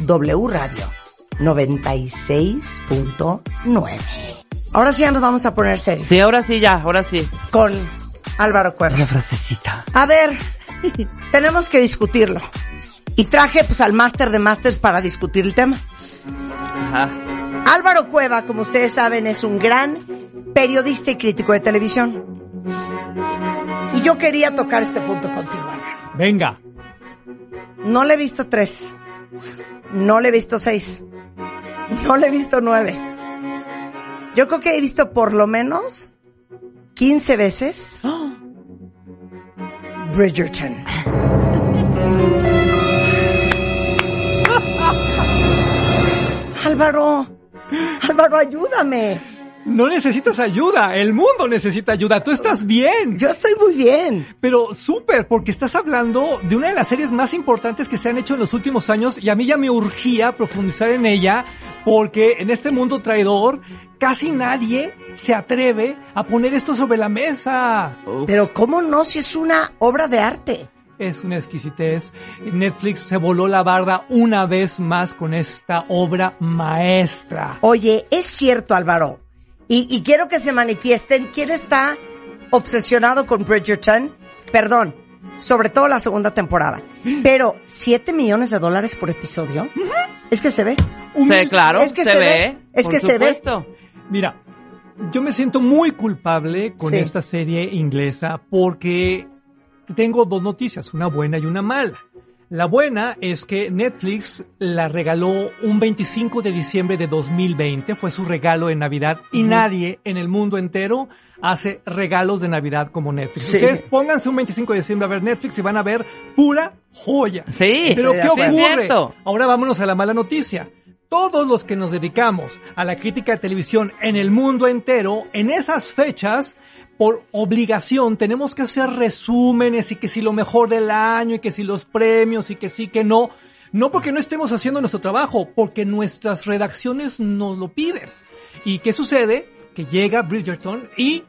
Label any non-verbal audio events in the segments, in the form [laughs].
W Radio 96.9. Ahora sí ya nos vamos a poner serios. Sí, ahora sí, ya, ahora sí. Con Álvaro Cueva. La frasecita. A ver, tenemos que discutirlo. Y traje pues al máster de másters para discutir el tema. Ajá. Álvaro Cueva, como ustedes saben, es un gran periodista y crítico de televisión. Y yo quería tocar este punto contigo, Álvaro. Venga. No le he visto tres. No le he visto seis. No le he visto nueve. Yo creo que he visto por lo menos 15 veces Bridgerton. Álvaro, Álvaro, ayúdame. No necesitas ayuda, el mundo necesita ayuda, tú estás bien. Yo estoy muy bien. Pero súper, porque estás hablando de una de las series más importantes que se han hecho en los últimos años y a mí ya me urgía profundizar en ella porque en este mundo traidor casi nadie se atreve a poner esto sobre la mesa. Pero ¿cómo no si es una obra de arte? Es una exquisitez. Netflix se voló la barda una vez más con esta obra maestra. Oye, es cierto, Álvaro. Y, y quiero que se manifiesten quién está obsesionado con Bridgerton. Perdón, sobre todo la segunda temporada. Pero, ¿siete millones de dólares por episodio? Es que se ve. Sí, claro, Es que se, se ve. ve, es por que se ve. supuesto. Mira, yo me siento muy culpable con Sí. esta serie inglesa porque tengo dos noticias, una buena y una mala. La buena es que Netflix la regaló un 25 de diciembre de 2020, fue su regalo de Navidad y nadie en el mundo entero hace regalos de Navidad como Netflix. Sí. Ustedes pónganse un 25 de diciembre a ver Netflix y van a ver pura joya. Sí, Pero ¿qué sí, ocurre? cierto. Ahora vámonos a la mala noticia. Todos los que nos dedicamos a la crítica de televisión en el mundo entero, en esas fechas, por obligación, tenemos que hacer resúmenes y que si lo mejor del año y que si los premios y que sí, que no. No porque no estemos haciendo nuestro trabajo, porque nuestras redacciones nos lo piden. ¿Y qué sucede? Que llega Bridgerton y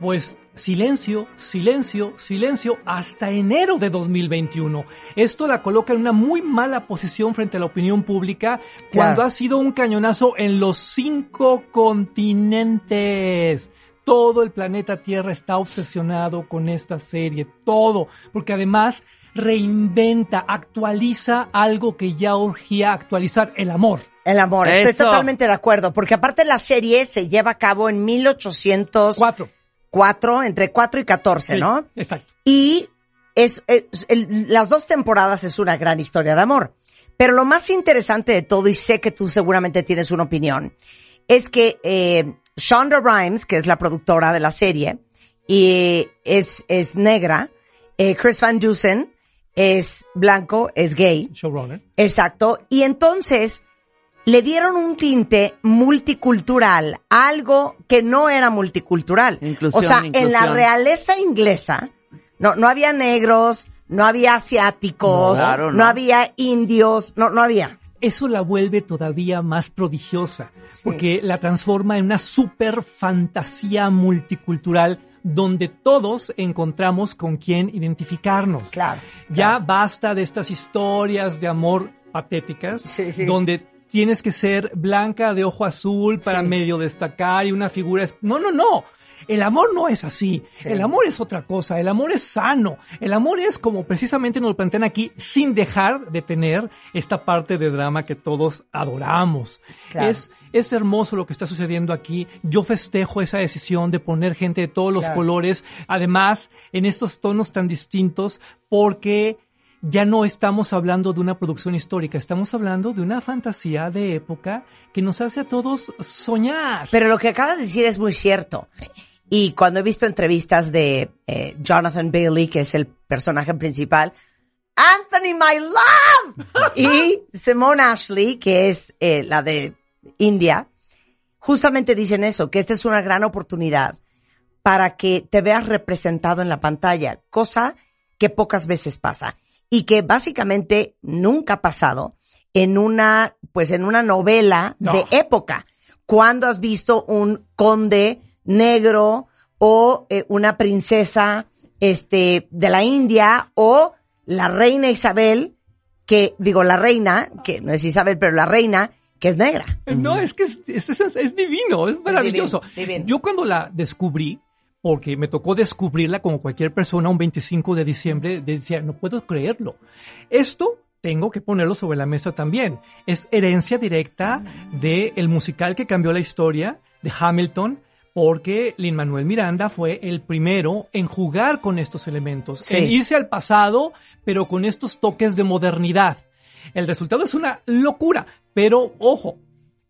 pues silencio, silencio, silencio hasta enero de 2021. Esto la coloca en una muy mala posición frente a la opinión pública cuando ha sido un cañonazo en los cinco continentes. Todo el planeta Tierra está obsesionado con esta serie, todo, porque además reinventa, actualiza algo que ya urgía actualizar, el amor. El amor, estoy totalmente de acuerdo. Porque aparte la serie se lleva a cabo en 1804, Cuatro. entre 4 y 14, Sí, ¿no? Exacto. Y es, es- el- las dos temporadas es una gran historia de amor. Pero lo más interesante de todo, y sé que tú seguramente tienes una opinión, es que eh, Shonda Rhimes, que es la productora de la serie, y es, es negra, eh, Chris Van Dusen es blanco, es gay, Showrunner. exacto, y entonces le dieron un tinte multicultural, algo que no era multicultural. Inclusión, o sea, en la realeza inglesa no, no había negros, no había asiáticos, No, claro, no no. había indios, no, no había. eso la vuelve todavía más prodigiosa, porque la transforma en una super fantasía multicultural donde todos encontramos con quién identificarnos. Claro. Ya basta de estas historias de amor patéticas, Sí, sí. donde tienes que ser blanca de ojo azul para Sí. medio destacar y una figura... es- No, no, no. El amor no es así. Sí. El amor es otra cosa. El amor es sano. El amor es como precisamente nos lo plantean aquí, sin dejar de tener esta parte de drama que todos adoramos. Claro. Es, es hermoso lo que está sucediendo aquí. Yo festejo esa decisión de poner gente de todos los Claro. colores, además en estos tonos tan distintos, porque ya no estamos hablando de una producción histórica, estamos hablando de una fantasía de época que nos hace a todos soñar. Pero lo que acabas de decir es muy cierto. Y cuando he visto entrevistas de eh, Jonathan Bailey, que es el personaje principal, Anthony, my love, [laughs] y Simone Ashley, que es eh, la de India, justamente dicen eso, que esta es una gran oportunidad para que te veas representado en la pantalla, cosa que pocas veces pasa y que básicamente nunca ha pasado en una, pues en una novela No. de época. Cuando has visto un conde negro o eh, una princesa este de la India o la reina Isabel que digo la reina que no es Isabel pero la reina que es negra. No, es que es, es- es- es divino, es maravilloso. divino, divino. Yo cuando la descubrí, porque me tocó descubrirla como cualquier persona un 25 de diciembre, decía, no puedo creerlo. Esto tengo que ponerlo sobre la mesa también. Es herencia directa del musical que cambió la historia de Hamilton, porque Lin Manuel Miranda fue el primero en jugar con estos elementos, Sí. en irse al pasado, pero con estos toques de modernidad. El resultado es una locura, pero ojo,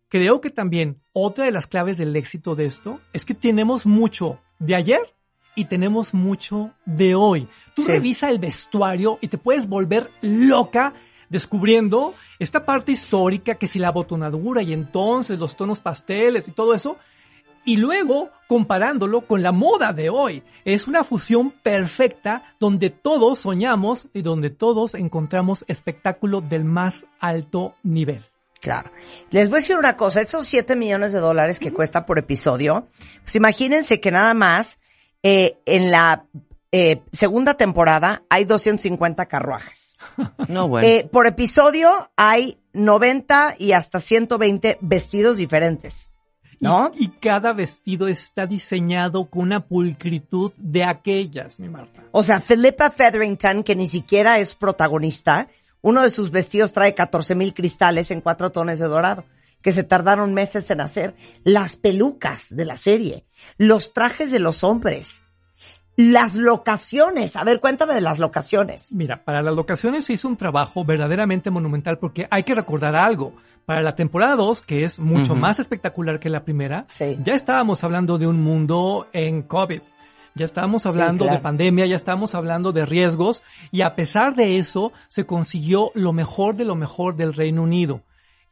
creo que también otra de las claves del éxito de esto es que tenemos mucho de ayer y tenemos mucho de hoy. Tú Sí. revisa el vestuario y te puedes volver loca descubriendo esta parte histórica que si la botonadura y entonces los tonos pasteles y todo eso y luego comparándolo con la moda de hoy. Es una fusión perfecta donde todos soñamos y donde todos encontramos espectáculo del más alto nivel. Claro. Les voy a decir una cosa, esos 7 millones de dólares que cuesta por episodio, pues imagínense que nada más eh, en la eh, segunda temporada hay 250 carruajes. [laughs] No, bueno. Eh, por episodio hay 90 y hasta 120 vestidos diferentes. ¿No? Y, y cada vestido está diseñado con una pulcritud de aquellas, mi Marta. O sea, Philippa Featherington, que ni siquiera es protagonista, uno de sus vestidos trae 14 mil cristales en cuatro tonos de dorado, que se tardaron meses en hacer. Las pelucas de la serie, los trajes de los hombres, las locaciones. A ver, cuéntame de las locaciones. Mira, para las locaciones se hizo un trabajo verdaderamente monumental porque hay que recordar algo. Para la temporada 2, que es mucho más espectacular que la primera, Sí. ya estábamos hablando de un mundo en COVID. Ya estábamos hablando claro. de pandemia, ya estábamos hablando de riesgos y a pesar de eso se consiguió lo mejor de lo mejor del Reino Unido.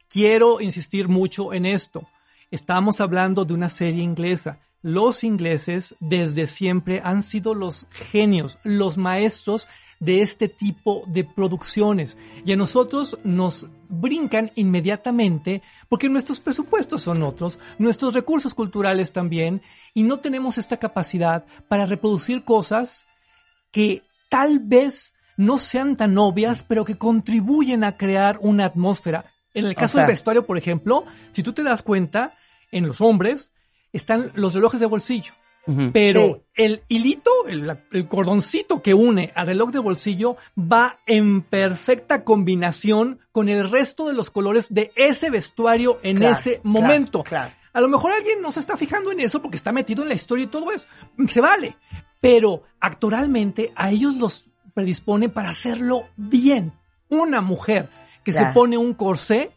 Quiero insistir mucho en esto. Estamos hablando de una serie inglesa. Los ingleses desde siempre han sido los genios, los maestros de este tipo de producciones. Y a nosotros nos brincan inmediatamente porque nuestros presupuestos son otros, nuestros recursos culturales también, y no tenemos esta capacidad para reproducir cosas que tal vez no sean tan obvias, pero que contribuyen a crear una atmósfera. En el caso sea- del vestuario, por ejemplo, si tú te das cuenta, en los hombres están los relojes de bolsillo. Pero Sí. el hilito, el, el cordoncito que une al reloj de bolsillo va en perfecta combinación con el resto de los colores de ese vestuario en Claro, ese momento. claro. A lo mejor alguien no se está fijando en eso porque está metido en la historia y todo eso. Se vale. Pero actoralmente a ellos los predispone para hacerlo bien. Una mujer que se pone un corsé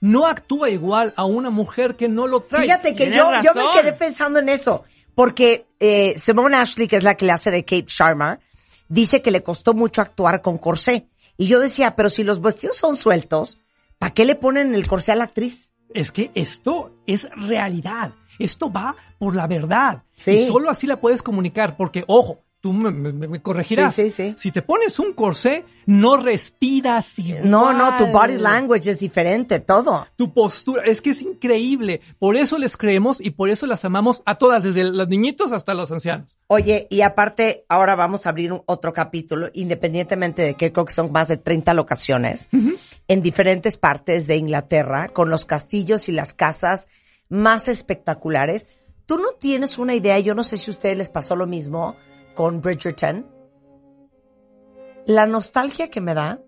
no actúa igual a una mujer que no lo trae. Fíjate que yo, yo me quedé pensando en eso, porque eh, Simone Ashley, que es la que le hace de Kate Sharma, dice que le costó mucho actuar con corsé. Y yo decía, pero si los vestidos son sueltos, ¿para qué le ponen el corsé a la actriz? Es que esto es realidad. Esto va por la verdad. Sí. Y solo así la puedes comunicar, porque, ojo, tú me, me- me corregirás. Sí, sí, sí. Si te pones un corsé, no respiras igual. No, no, tu body language es diferente, todo. Tu postura, es que es increíble. Por eso les creemos y por eso las amamos a todas, desde los niñitos hasta los ancianos. Oye, y aparte, ahora vamos a abrir un- otro capítulo, independientemente de que creo que son más de 30 locaciones, en diferentes partes de Inglaterra, con los castillos y las casas más espectaculares. tú no tienes una idea, yo no sé si a ustedes les pasó lo mismo con Bridgerton. La nostalgia que me da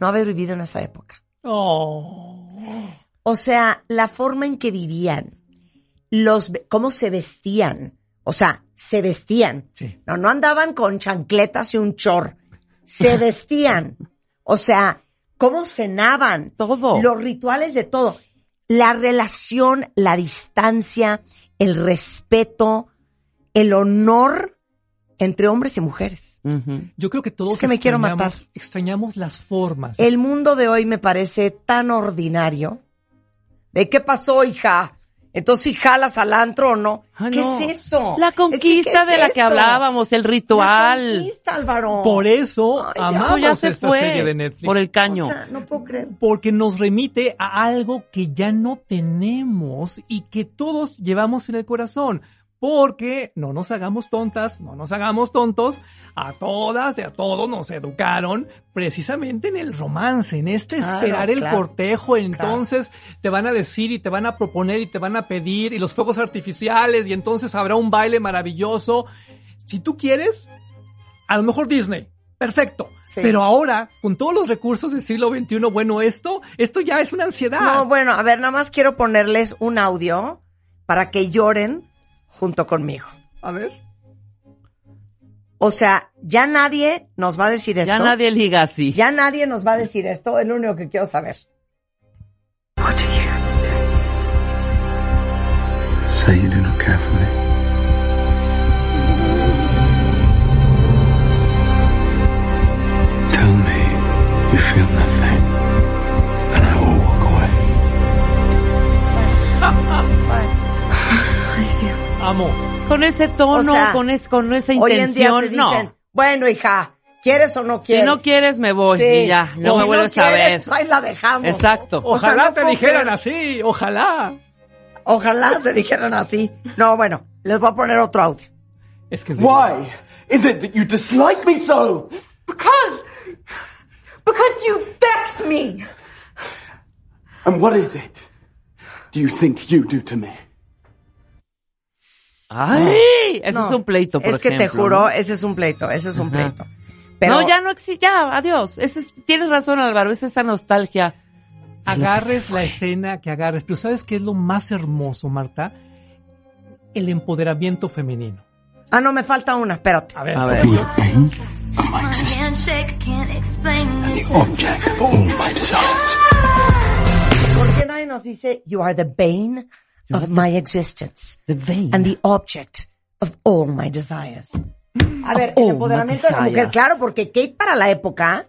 no haber vivido en esa época. Oh. O sea, la forma en que vivían, los, cómo se vestían. O sea, se vestían. Sí. No, no andaban con chancletas y un chor. Se [laughs] vestían. O sea, cómo cenaban. Todo. Los rituales de todo. La relación, la distancia, el respeto, el honor entre hombres y mujeres. Yo creo que todos Es que me quiero extrañamos- matar. extrañamos las formas. El mundo de hoy me parece tan ordinario. ¿De qué pasó, hija? Entonces, si jalas al antro o no. Ah, ¿Qué no. es eso? La Es que, conquista ¿qué de es la que hablábamos, el La ritual. conquista, Álvaro. Por eso Ay, ya. Eso amamos ya se esta fue serie de Netflix. por el caño. O sea, no puedo creer. porque nos remite a algo que ya no tenemos y que todos llevamos en el corazón. Porque no nos hagamos tontas, no nos hagamos tontos, a todas y a todos nos educaron precisamente en el romance, en este Claro, esperar el claro, cortejo. Entonces te van a decir y te van a proponer y te van a pedir y los fuegos artificiales y entonces habrá un baile maravilloso. Si tú quieres, a lo mejor Disney. Perfecto. Sí. Pero ahora, con todos los recursos del siglo XXI, bueno, esto, esto ya es una ansiedad. No, bueno, a ver, nada más quiero ponerles un audio para que lloren junto conmigo. A ver. O sea, ya nadie nos va a decir esto. Ya nadie liga así. Ya nadie nos va a decir esto, es lo único que quiero saber. What do you say you do not care for me? Tell me you feel nothing, Amo. Con ese tono, O sea, con, es, con esa Hoy en día intención, te dicen, no. bueno, hija, ¿quieres o no Si quieres? no quieres, me voy Sí. y ya. No Si me vuelves a quieres, ver. pues ahí la dejamos. Exacto. O sea, Ojalá no te dijeran creer. así, ojalá. Ojalá te dijeran así. No, bueno, les voy a poner otro audio. Es que Why is it that you dislike me so? Because, because you vex me. And what is it do you think you do to me? Ay, ese No, es un pleito, por Es que te juro, ¿no? ese es un pleito, ese es un Ajá. pleito. Pero, No, ya no existe, ya, adiós. Ese es- tienes razón, Álvaro, es esa nostalgia. agarres la escena que agarres. Pero ¿sabes qué es lo más hermoso, Marta? El empoderamiento femenino. Ah, no, me falta una, espérate. A ver, A ver. ¿Por qué nadie nos dice, you are the bane of my existence The vein. and the object of all my desires? A ver, el empoderamiento de la mujer, claro, porque Kate para la época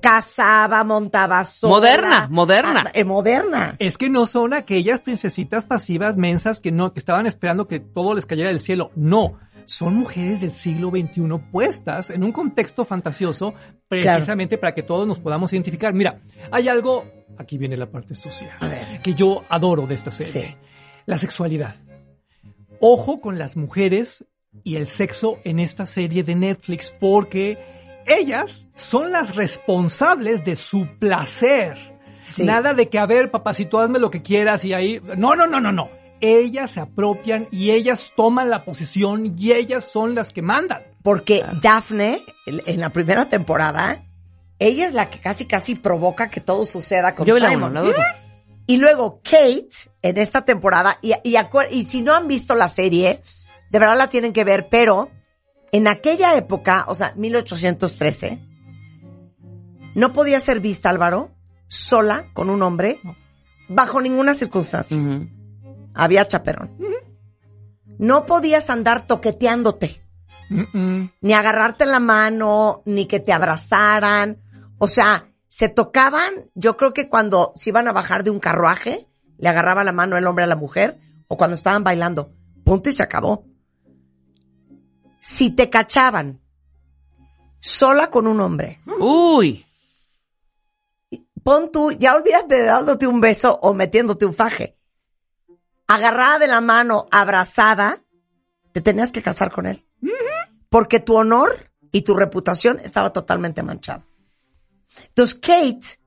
casaba, montaba sola. Moderna, moderna. Ah, eh, moderna. Es que no son aquellas princesitas pasivas mensas que no, que estaban esperando que todo les cayera del cielo. No. Son mujeres del siglo XXI puestas en un contexto fantasioso precisamente para que todos nos podamos identificar. Mira, hay algo, aquí viene la parte social, A ver. que yo adoro de esta serie. Sí. La sexualidad. Ojo con las mujeres y el sexo en esta serie de Netflix porque ellas son las responsables de su placer. Sí. Nada de que, a ver, papacito, hazme lo que quieras y ahí... No, no, no, no, no. Ellas se apropian y ellas toman la posición y ellas son las que mandan. Porque Daphne, en la primera temporada, ella es la que casi casi provoca que todo suceda con Yo vi la Simon. uno, la dos. Y luego Kate, en esta temporada, y, y, si no han visto la serie, de verdad la tienen que ver, pero en aquella época, o sea, 1813, no podía ser vista, Álvaro, sola con un hombre, bajo ninguna circunstancia. Había chaperón. No podías andar toqueteándote ni agarrarte en la mano, ni que te abrazaran. O sea, se tocaban, yo creo que cuando se iban a bajar de un carruaje, le agarraba la mano el hombre a la mujer, o cuando estaban bailando. Punto y se acabó. Si te cachaban sola con un hombre, Uy. pon tú, ya olvídate de dándote un beso o metiéndote un faje. Agarrada de la mano, abrazada, te tenías que casar con él. Porque tu honor y tu reputación estaba totalmente manchado. Entonces, Kate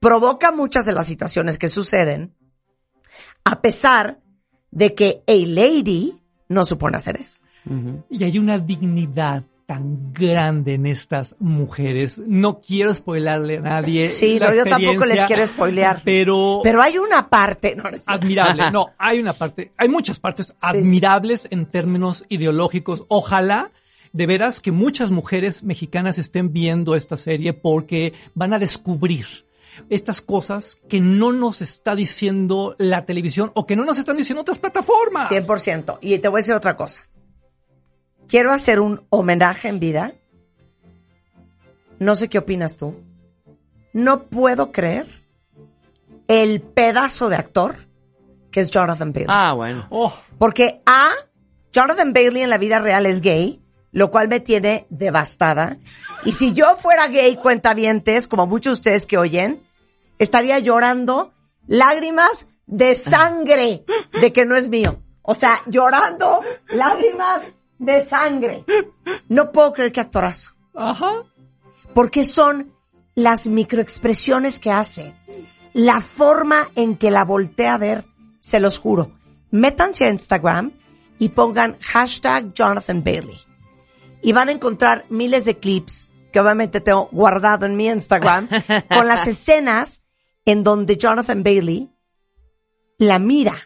provoca muchas de las situaciones que suceden, a pesar de que a lady no supone hacer eso. Y hay una dignidad tan grande en estas mujeres. No quiero spoilarle a nadie. Sí, la no, yo tampoco les quiero spoilear. Pero, Pero hay una parte, no, no admirable. [laughs] No, hay una parte, hay muchas partes admirables en términos ideológicos. Ojalá de veras que muchas mujeres mexicanas estén viendo esta serie porque van a descubrir estas cosas que no nos está diciendo la televisión o que no nos están diciendo otras plataformas. 100%. Y te voy a decir otra cosa. Quiero hacer un homenaje en vida. No sé qué opinas tú. No puedo creer el pedazo de actor que es Jonathan Bailey. Ah, bueno. Oh, Porque A, Jonathan Bailey en la vida real es gay, lo cual me tiene devastada. Y si yo fuera gay, cuentavientes, como muchos de ustedes que oyen, estaría llorando lágrimas de sangre de que no es mío. O sea, llorando lágrimas de sangre. No puedo creer que actorazo. ajá. Porque son las microexpresiones que hace. La forma en que la voltea a ver, se los juro. Métanse a Instagram y pongan hashtag Jonathan Bailey. Y van a encontrar miles de clips que obviamente tengo guardado en mi Instagram [laughs] con las escenas en donde Jonathan Bailey la mira.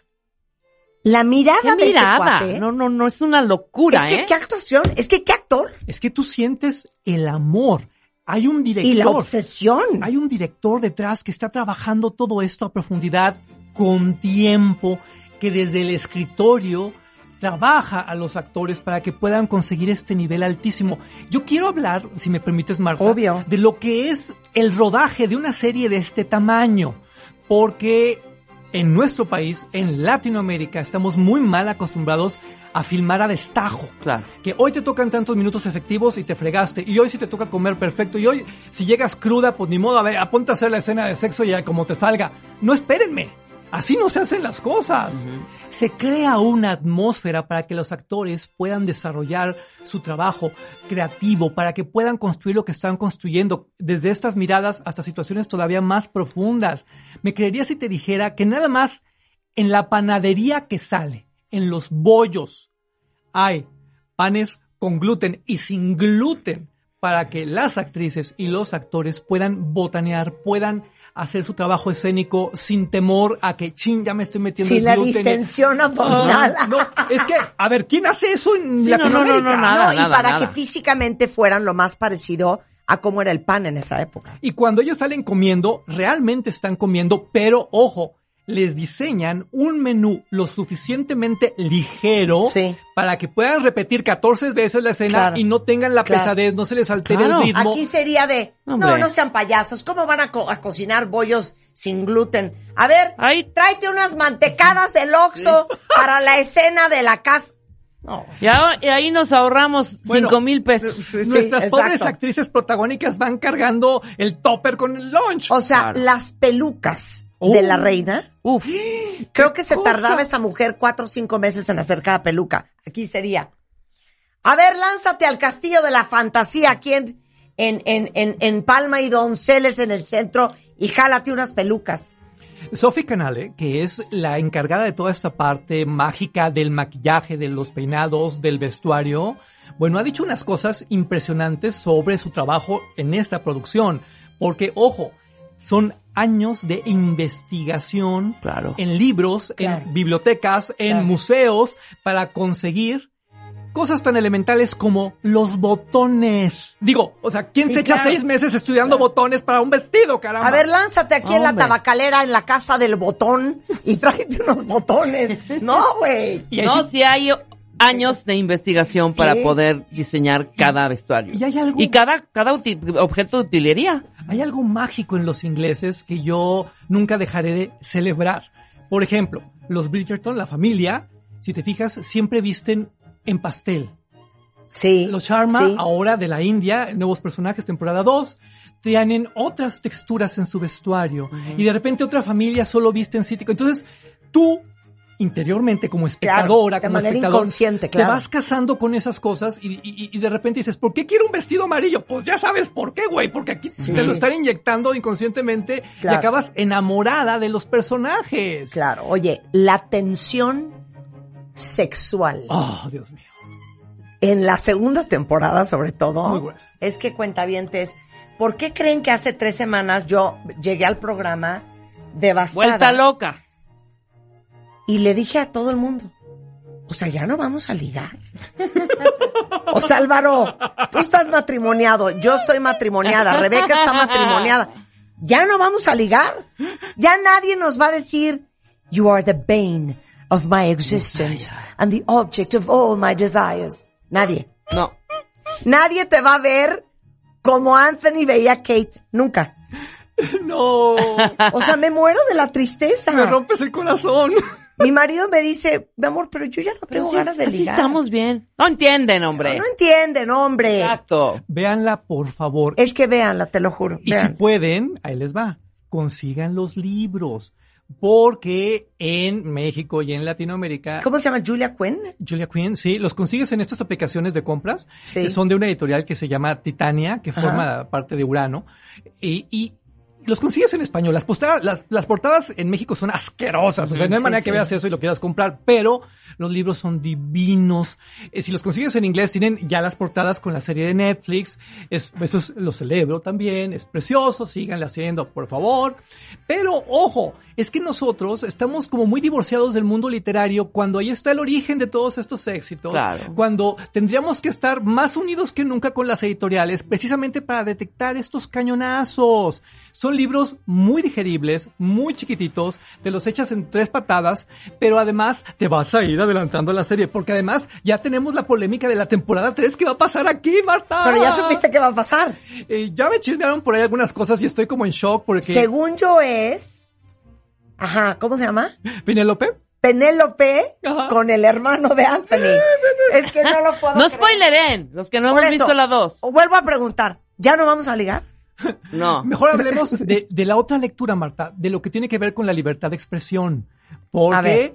La mirada ¿Qué de ese mirada? cuate. No, no, no, es una locura, es que ¿eh? qué actuación, es que qué actor. Es que tú sientes el amor. Hay un director. Y la obsesión. Hay un director detrás que está trabajando todo esto a profundidad con tiempo, que desde el escritorio trabaja a los actores para que puedan conseguir este nivel altísimo. Yo quiero hablar, si me permites, Marta, Obvio. de lo que es el rodaje de una serie de este tamaño, porque en nuestro país, en Latinoamérica, estamos muy mal acostumbrados a filmar a destajo Claro. que hoy te tocan tantos minutos efectivos y te fregaste, y hoy sí te toca comer perfecto, y hoy si llegas cruda, pues ni modo, a ver, aponte a hacer la escena de sexo y ya como te salga. No espérenme, así no se hacen las cosas. Se crea una atmósfera para que los actores puedan desarrollar su trabajo creativo, para que puedan construir lo que están construyendo, desde estas miradas hasta situaciones todavía más profundas. Me creería si te dijera que nada más en la panadería que sale, en los bollos, hay panes con gluten y sin gluten para que las actrices y los actores puedan botanear, puedan hacer su trabajo escénico sin temor a que, ching, ya me estoy metiendo Sin el la distensión abdominal. Ah, no, es que, a ver, ¿quién hace eso en Sí, no, no, no, Latinoamérica? no, nada. no, y para nada. que físicamente fueran lo más parecido a cómo era el pan en esa época. Y cuando ellos salen comiendo, realmente están comiendo, pero ojo, les diseñan un menú lo suficientemente ligero Sí. para que puedan repetir 14 veces la escena Claro. y no tengan la Claro. pesadez, no se les altere Claro. el ritmo. Aquí sería de, Hombre. no, no sean payasos, ¿cómo van a, co- a cocinar bollos sin gluten? A ver, Ay. tráete unas mantecadas del Oxxo para la escena de la casa. No. Ya y ahí nos ahorramos Bueno, cinco mil pesos. Sí, Nuestras exacto. pobres actrices protagónicas van cargando el topper con el lunch. O sea, Claro. las pelucas De la reina, Uf. [gasps] creo que se cosa? tardaba esa mujer cuatro o cinco meses en hacer cada peluca. Aquí sería. A ver, lánzate al castillo de la fantasía aquí en, en, en, en, en Palma y Donceles en el centro y jálate unas pelucas. Sophie Canale, que es la encargada de toda esta parte mágica del maquillaje, de los peinados, del vestuario, bueno, ha dicho unas cosas impresionantes sobre su trabajo en esta producción. Porque, ojo, son años de investigación Claro. en libros, Claro. en bibliotecas, en Claro. museos, para conseguir cosas tan elementales como los botones. Digo, o sea, ¿quién Sí, se echa claro. seis meses estudiando botones para un vestido, caramba? A ver, lánzate aquí en la Hombre. tabacalera, en la casa del botón, y [laughs] tráete unos botones. No, güey. No, si hay años de investigación para Sí. poder diseñar cada vestuario. y hay algo Y cada, cada objeto de utilería. Hay algo mágico en los ingleses que yo nunca dejaré de celebrar. Por ejemplo, los Bridgerton, la familia, si te fijas, siempre visten en pastel. Sí. Los Sharma, sí. ahora de la India, nuevos personajes, temporada 2, tienen otras texturas en su vestuario. Y de repente otra familia solo viste en cítrico. Entonces, tú, interiormente, como espectadora, de como manera espectador, inconsciente, te vas casando con esas cosas y, y- y de repente dices, ¿por qué quiero un vestido amarillo? Pues ya sabes por qué, güey, porque aquí te lo están inyectando inconscientemente y acabas enamorada de los personajes. Claro, oye, la tensión sexual. Oh, Dios mío. En la segunda temporada, sobre todo, es que cuentavientes, ¿por qué creen que hace tres semanas yo llegué al programa devastada? Vuelta loca. Y le dije a todo el mundo, o sea, ya no vamos a ligar. [laughs] o sea, Álvaro, tú estás matrimoniado, yo estoy matrimoniada, Rebeca está matrimoniada. Ya no vamos a ligar. Ya nadie nos va a decir, you are the bane of my existence and the object of all my desires. Nadie. No. Nadie te va a ver como Anthony veía a Kate. Nunca. [laughs] No. O sea, me muero de la tristeza. Me rompes el corazón. Mi marido me dice, mi amor, pero yo ya no tengo Así, ganas de así ligar. estamos bien. No entienden, hombre. No entienden, hombre. Exacto. Véanla, por favor. Es que véanla, te lo juro. Y si pueden, ahí les va. Consigan los libros. Porque en México y en Latinoamérica, ¿Cómo se llama? Julia Quinn. Julia Quinn, sí, los consigues en estas aplicaciones de compras, Sí. que son de una editorial que se llama Titania, que Ajá. forma parte de Urano. Y, y los consigues en español. Las, posta- las, las portadas en México son asquerosas. O sea, no hay Sí, manera sí. que veas eso y lo quieras comprar, pero los libros son divinos. Eh, si los consigues en inglés, tienen ya las portadas con la serie de Netflix. Es, eso es- lo celebro también. Es precioso. Síganle haciendo, por favor. Pero, ojo, es que nosotros estamos como muy divorciados del mundo literario cuando ahí está el origen de todos estos éxitos. Claro. Cuando tendríamos que estar más unidos que nunca con las editoriales, precisamente para detectar estos cañonazos. Son libros muy digeribles, muy chiquititos, te los echas en tres patadas, pero además te vas a ir adelantando la serie, porque además ya tenemos la polémica de la temporada 3 que va a pasar aquí, Marta. Pero ya supiste qué va a pasar. Eh, ya me chismearon por ahí algunas cosas y estoy como en shock porque... Según yo es, ajá, ¿cómo se llama? Penélope. Penélope Ajá. con el hermano de Anthony. [laughs] Es que no lo puedo No creer. spoileren, los que no Por hemos eso, visto la dos. o Vuelvo a preguntar, ¿ya no vamos a ligar? [laughs] No. Mejor hablemos [laughs] de, de la otra lectura, Marta, de lo que tiene que ver con la libertad de expresión. A ver. Porque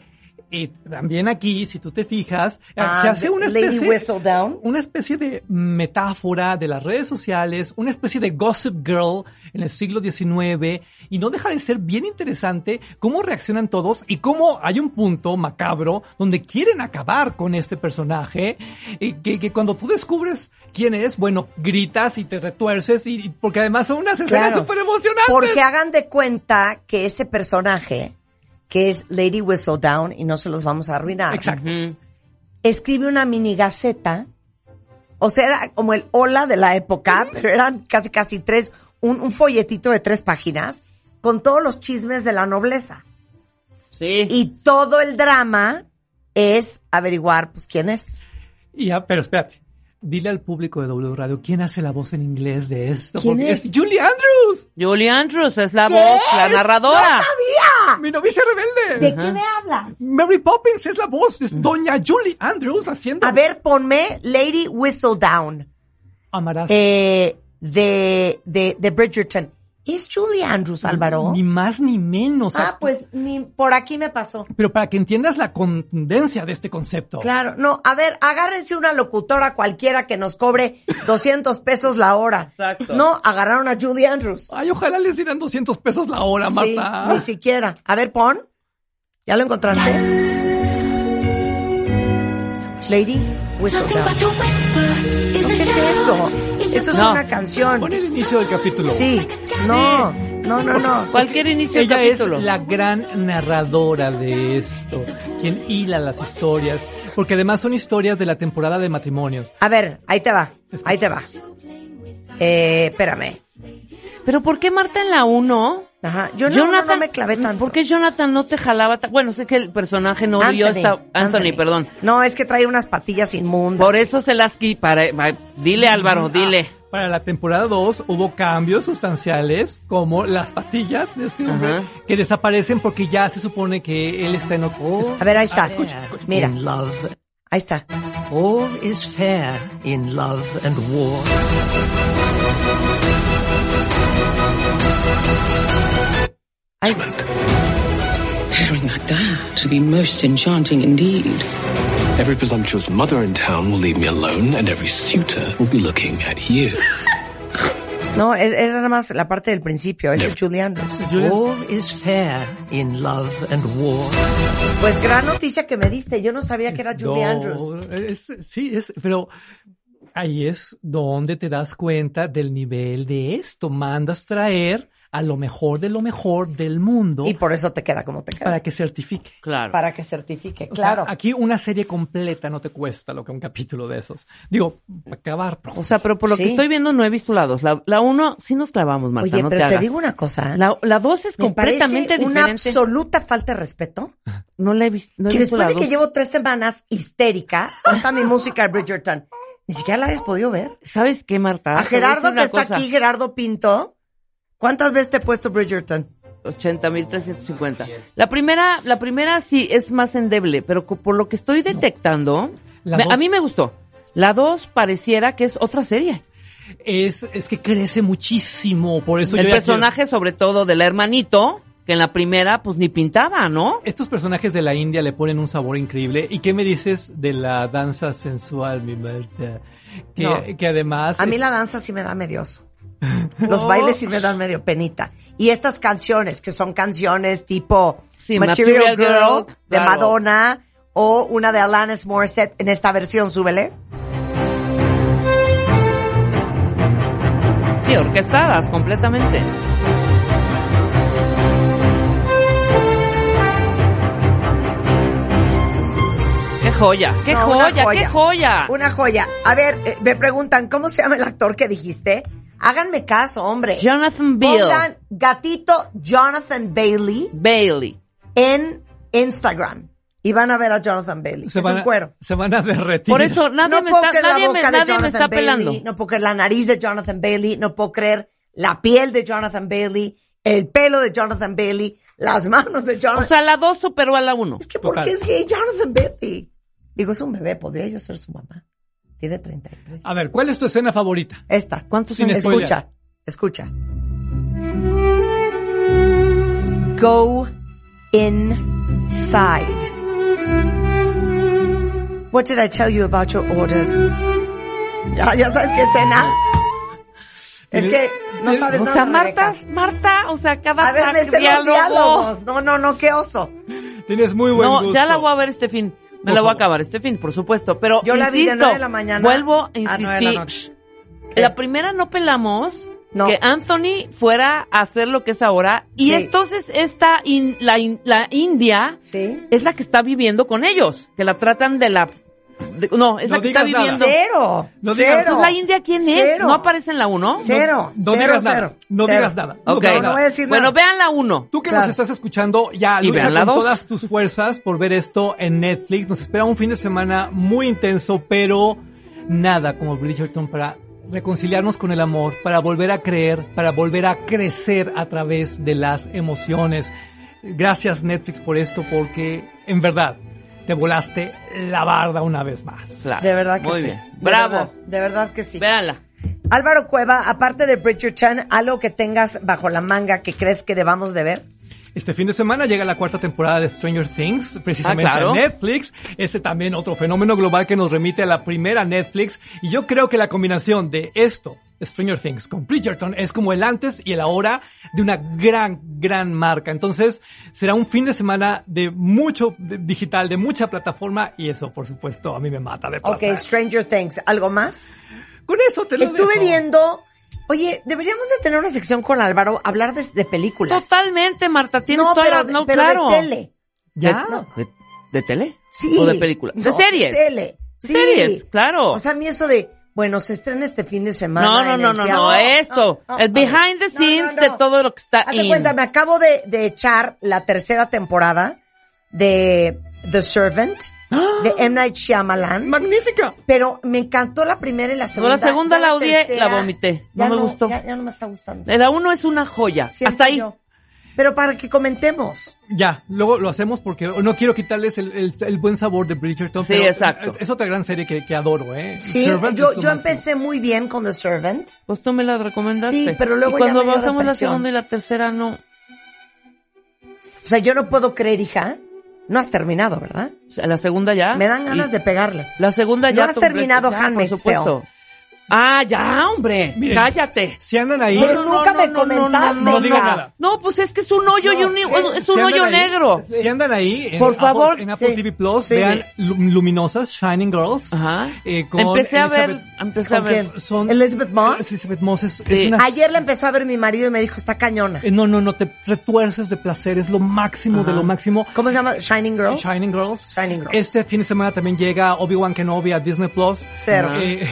eh, también aquí, si tú te fijas, eh, se Ah, hace una especie, Whistledown. una especie de metáfora de las redes sociales, una especie de gossip girl en el siglo XIX, y no deja de ser bien interesante cómo reaccionan todos y cómo hay un punto macabro donde quieren acabar con este personaje, y que, que cuando tú descubres quién es, bueno, gritas y te retuerces, y, y- porque además son unas escenas Claro. súper emocionantes. Porque hagan de cuenta que ese personaje, que es Lady Whistledown, y no se los vamos a arruinar, Exacto. Escribe una mini gaceta. O sea, era como el hola de la época, pero eran casi casi tres, un, un folletito de tres páginas con todos los chismes de la nobleza. Sí. Y todo el drama es averiguar, pues, quién es. Y ya, pero espérate. Dile al público de W Radio quién hace la voz en inglés de esto. ¿Quién porque es? Julie Andrews, Julie Andrews es la ¿Qué voz, la es? narradora. ¡No sabía! mi novicia rebelde. ¿De qué me hablas? Mary Poppins es la voz, es doña Julie Andrews haciendo. A ver, ponme Lady Whistledown Amarás. eh, de, de, de Bridgerton. Es Julie Andrews, Álvaro. Ni más ni menos. Ah, pues ni por aquí me pasó. Pero para que entiendas la contundencia de este concepto. Claro, no, a ver, agárrense una locutora cualquiera que nos cobre [laughs] 200 pesos la hora. Exacto. No, agarraron a Julie Andrews. Ay, ojalá les dieran 200 pesos la hora, Sí, Marta. ni siquiera. A ver, pon. ¿Ya lo encontraste? Lady Whistledown. ¿Qué es eso? Eso es No. una canción. Pon el inicio del capítulo. Sí, no, no, no, no. Cualquier inicio de Ella es capítulo. la gran narradora de esto, quien hila las historias, porque además son historias de la temporada de matrimonios. A ver, ahí te va, ahí te va. Eh, espérame. Pero ¿por qué Marta en la 1? Ajá, yo no, no, no me clavé tanto. ¿Por qué Jonathan no te jalaba? ta- Bueno, sé que el personaje no yo está Anthony, perdón. No, es que trae unas patillas inmundas. Por eso se las qui- para dile Álvaro, dile. Para la temporada 2 hubo cambios sustanciales como las patillas de este hombre Ajá. que desaparecen porque ya se supone que él está en otro... A ver, ahí está. escucha, escucha. Mira, In love, ahí está. all is fair in love and war. Ay, Hearing like that would be most enchanting indeed. Every presumptuous mother in town will leave me alone, and every suitor will be looking at you. [laughs] No, es, es nada más la parte del principio, es Julie Andrews. All is fair in love and war. Pues gran noticia que me diste, yo no sabía que era Julie No, Andrews. es- sí, es, pero ahí es donde te das cuenta del nivel de esto. Mandas traer a lo mejor de lo mejor del mundo Y por eso te queda como te queda. para que certifique. Claro. Para que certifique, O sea, claro. aquí una serie completa no te cuesta lo que un capítulo de esos. Digo, para acabar pronto. O sea, pero por lo Sí. que estoy viendo no he visto la dos. La, la uno sí nos clavamos, Marta, Oye, no pero te te, hagas. digo una cosa. La, la dos es me completamente parece una diferente. absoluta falta de respeto. No la he visto. No he que visto después la de que llevo tres semanas histérica, hasta mi música Bridgerton, ni siquiera la has podido ver. ¿Sabes qué, Marta? A Gerardo que está cosa. aquí, Gerardo Pinto, ¿cuántas veces te he puesto Bridgerton? 80.350. La primera, la primera sí es más endeble, pero por lo que estoy detectando, me- a mí me gustó. La dos pareciera que es otra serie. Es, es que crece muchísimo, por eso El yo personaje, sobre todo del hermanito, que en la primera, pues ni pintaba, ¿no? Estos personajes de la India le ponen un sabor increíble. ¿Y qué me dices de la danza sensual, mi Marta? Que, No. que además... A mí la danza sí me da medioso. [laughs] Los bailes sí me dan medio penita. Y estas canciones, que son canciones tipo Sí, Material, Material Girl, Girl, de claro. Madonna o una de Alanis Morissette en esta versión, súbele. Sí, orquestadas completamente. Joya! ¡Qué No, joya! ¡Qué joya! Una joya. A ver, eh, me preguntan, ¿cómo se llama el actor que dijiste? Háganme caso, hombre. Jonathan Bill. Pongan gatito Jonathan Bailey Bailey. en Instagram. Y van a ver a Jonathan Bailey. se es van un a- cuero. Se van a derretir. Por eso nadie, no me puedo está, creer nadie, la me, de nadie me Jonathan está Bailey, pelando. no puedo creer la nariz de Jonathan Bailey, no puedo creer la piel de Jonathan Bailey, el pelo de Jonathan Bailey, las manos de Jonathan O sea, la dos superó a la uno. Es que ¿por Total. qué es gay Jonathan Bailey? Digo, es un bebé, podría yo ser su mamá. Tiene 33. A ver, ¿cuál es tu escena favorita? Esta. ¿Cuántos Sin años? Escucha, escucha. Go inside. What did I tell you about your orders? Ya, ya sabes qué escena. Es que no sabes O sea. Marta, Marta, o sea, cada A ver, me sé los diálogo. diálogos. No, no, no, qué oso. Tienes muy buen No, gusto. ya la voy a ver este fin. Me la voy a acabar este fin, por supuesto. Pero Yo la vi de insisto, nueve de la mañana vuelvo a a nueve de la insistir. noche. La primera no pelamos No. que Anthony fuera a hacer lo que es ahora. Y Sí. entonces esta in- la, in- la India Sí. es la que está viviendo con ellos, que la tratan de la... de- no, es No la que está nada. viviendo. Cero. No digas- cero. Entonces la India, ¿quién es? Cero. ¿No aparece en la 1? Cero. No cero, digas nada. cero. No Cero. digas nada. No Ok. digas No nada. voy a decir Bueno, nada. vean la 1. Tú que Claro. nos estás escuchando, ya Y lucha vean la con dos. todas tus fuerzas por ver esto en Netflix. Nos espera un fin de semana muy intenso, pero nada como Bridgerton para reconciliarnos con el amor, para volver a creer, para volver a crecer a través de las emociones. Gracias Netflix por esto, porque en verdad te volaste la barda una vez más. Claro. De verdad que Muy sí. bien. De Bravo. verdad, de verdad que sí. Véanla. Álvaro Cueva, aparte de Bridgerton, algo que tengas bajo la manga que crees que debamos de ver. Este fin de semana llega la cuarta temporada de Stranger Things, precisamente Ah, claro. en Netflix. Este también otro fenómeno global que nos remite a la primera Netflix. Y yo creo que la combinación de esto, Stranger Things, con Bridgerton, es como el antes y el ahora de una gran, gran marca. Entonces, será un fin de semana de mucho de- digital, de mucha plataforma. Y eso, por supuesto, a mí me mata de Ok, placer. Stranger Things, ¿algo más? Con eso te lo Estuve dejo. viendo, oye, deberíamos de tener una sección con Álvaro, hablar de, de películas. Totalmente, Marta. Tienes no, toda pero, la- No, pero claro. de tele. ¿Ya? ¿De, de, de tele? Sí. ¿O de película? ¿De series? tele. ¿De Sí. series? Claro. O sea, a mí eso de, bueno, se estrena este fin de semana. no, no, en no, no, no, esto. el behind the scenes no, de todo lo que está Haz de in. cuenta, me acabo de, de echar la tercera temporada de The Servant, de [gasps] M. Night Shyamalan. ¡Magnífica! Pero me encantó la primera y la No, segunda. la segunda Ya la odié, tercera, la vomité. No me gustó. Ya, ya no me está gustando. La uno es una joya. Siento Hasta ahí. yo. Pero para que comentemos. Ya, luego lo hacemos porque no quiero quitarles el, el- el buen sabor de Bridgerton. Sí, pero exacto. Es otra gran serie que, que adoro, ¿eh? Sí, Servant yo, yo empecé muy bien con The Servant. Pues tú me la recomendaste. Sí, pero luego y ya cuando dio pasamos la segunda y la tercera, no. O sea, yo no puedo creer, hija. No has terminado, ¿verdad? O sea, la segunda ya. Me dan ganas y- de pegarle. La segunda No ya. has tú- terminado ya, Por Handmaid's supuesto. Ah, ya, hombre. Miren. Cállate. Si andan ahí, Pero nunca me comentaste. no digan nada. nada. No, pues es que es un hoyo y un, es, es un Si hoyo ahí- negro. Si andan ahí, en Por Apple- favor. en Apple Sí. TV Plus, Sí. vean Lu- Luminosas, Shining Girls. Ajá. eh, con Empecé a ver, empecé a ¿Con ver. Son, Elizabeth Moss. Elizabeth Moss es, Sí. es una... Ayer la empezó a ver mi marido y me dijo, está cañona. eh, No, no, no, te retuerces de placer, es lo máximo de lo máximo. ¿Cómo se llama? Shining Girls. Shining Girls. Shining Girls. Este fin de semana también llega Obi-Wan Kenobi a Disney Plus. Cero. Eh,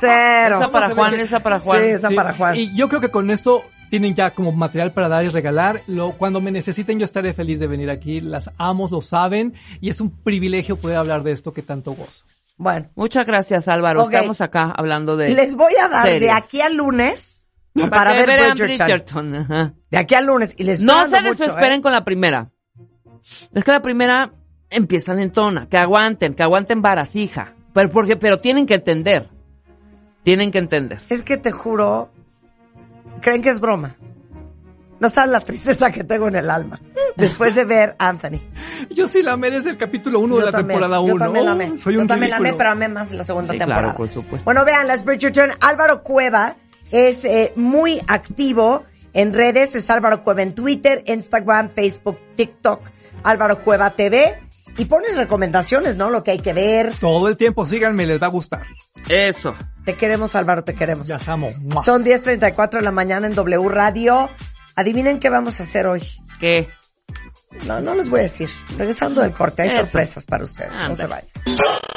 Cero. Esa para Juan, esa para Juan. Sí, esa Sí, para Juan. Y yo creo que con esto tienen ya como material para dar y regalar. Lo, cuando me necesiten yo estaré feliz de venir aquí. Las amo, lo saben. Y es un privilegio poder hablar de esto que tanto gozo. Bueno, Muchas gracias, Álvaro. Estamos acá hablando de. les voy a dar de aquí al lunes para, que ver Bridgerton. Bridgerton. De aquí al lunes. Y les No se desesperen ¿eh? con la primera. Es que la primera empieza lentona. Que aguanten, que aguanten varas, hija. Pero, porque, pero tienen que entender. Tienen que entender. Es que te juro, creen que es broma. No sabes la tristeza que tengo en el alma después de ver Anthony. Yo sí la amé desde el capítulo 1 de la también, temporada 1. Yo también la amé. Soy yo un también la amé, pero amé más la segunda Sí, temporada. claro, por supuesto. Bueno, vean, las Bridgerton. Álvaro Cueva es eh, muy activo en redes. Es Álvaro Cueva en Twitter, Instagram, Facebook, TikTok. Álvaro Cueva TV. Y pones recomendaciones, ¿no? Lo que hay que ver. Todo el tiempo síganme, les va a gustar. Eso. Te queremos, Álvaro, te queremos. Ya amo. ¡Mua! Son 10.34 de la mañana en W Radio. Adivinen qué vamos a hacer hoy. ¿Qué? No, no les voy a decir. Regresando del corte, hay Eso. sorpresas para ustedes. No se vayan.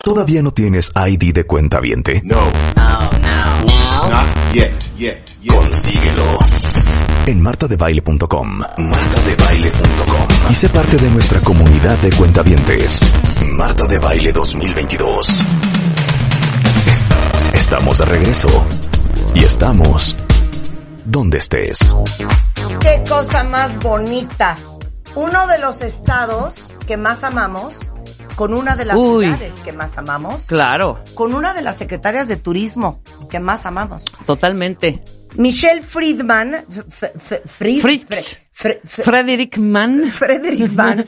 ¿Todavía no tienes ID de cuenta viente? No. No, no. Not yet, yet, yet. Consíguelo. En martadebaile.com. Martadebaile.com. Y sé parte de nuestra comunidad de cuentavientes. Marta de Baile 2022. Estamos de regreso. Y estamos donde estés. Qué cosa más bonita. Uno de los estados que más amamos, con una de las Uy. ciudades que más amamos, Claro, con una de las secretarias de turismo que más amamos. totalmente. Michelle Friedman, Fritz. Fre- Frederick Mann. Frederick Mann,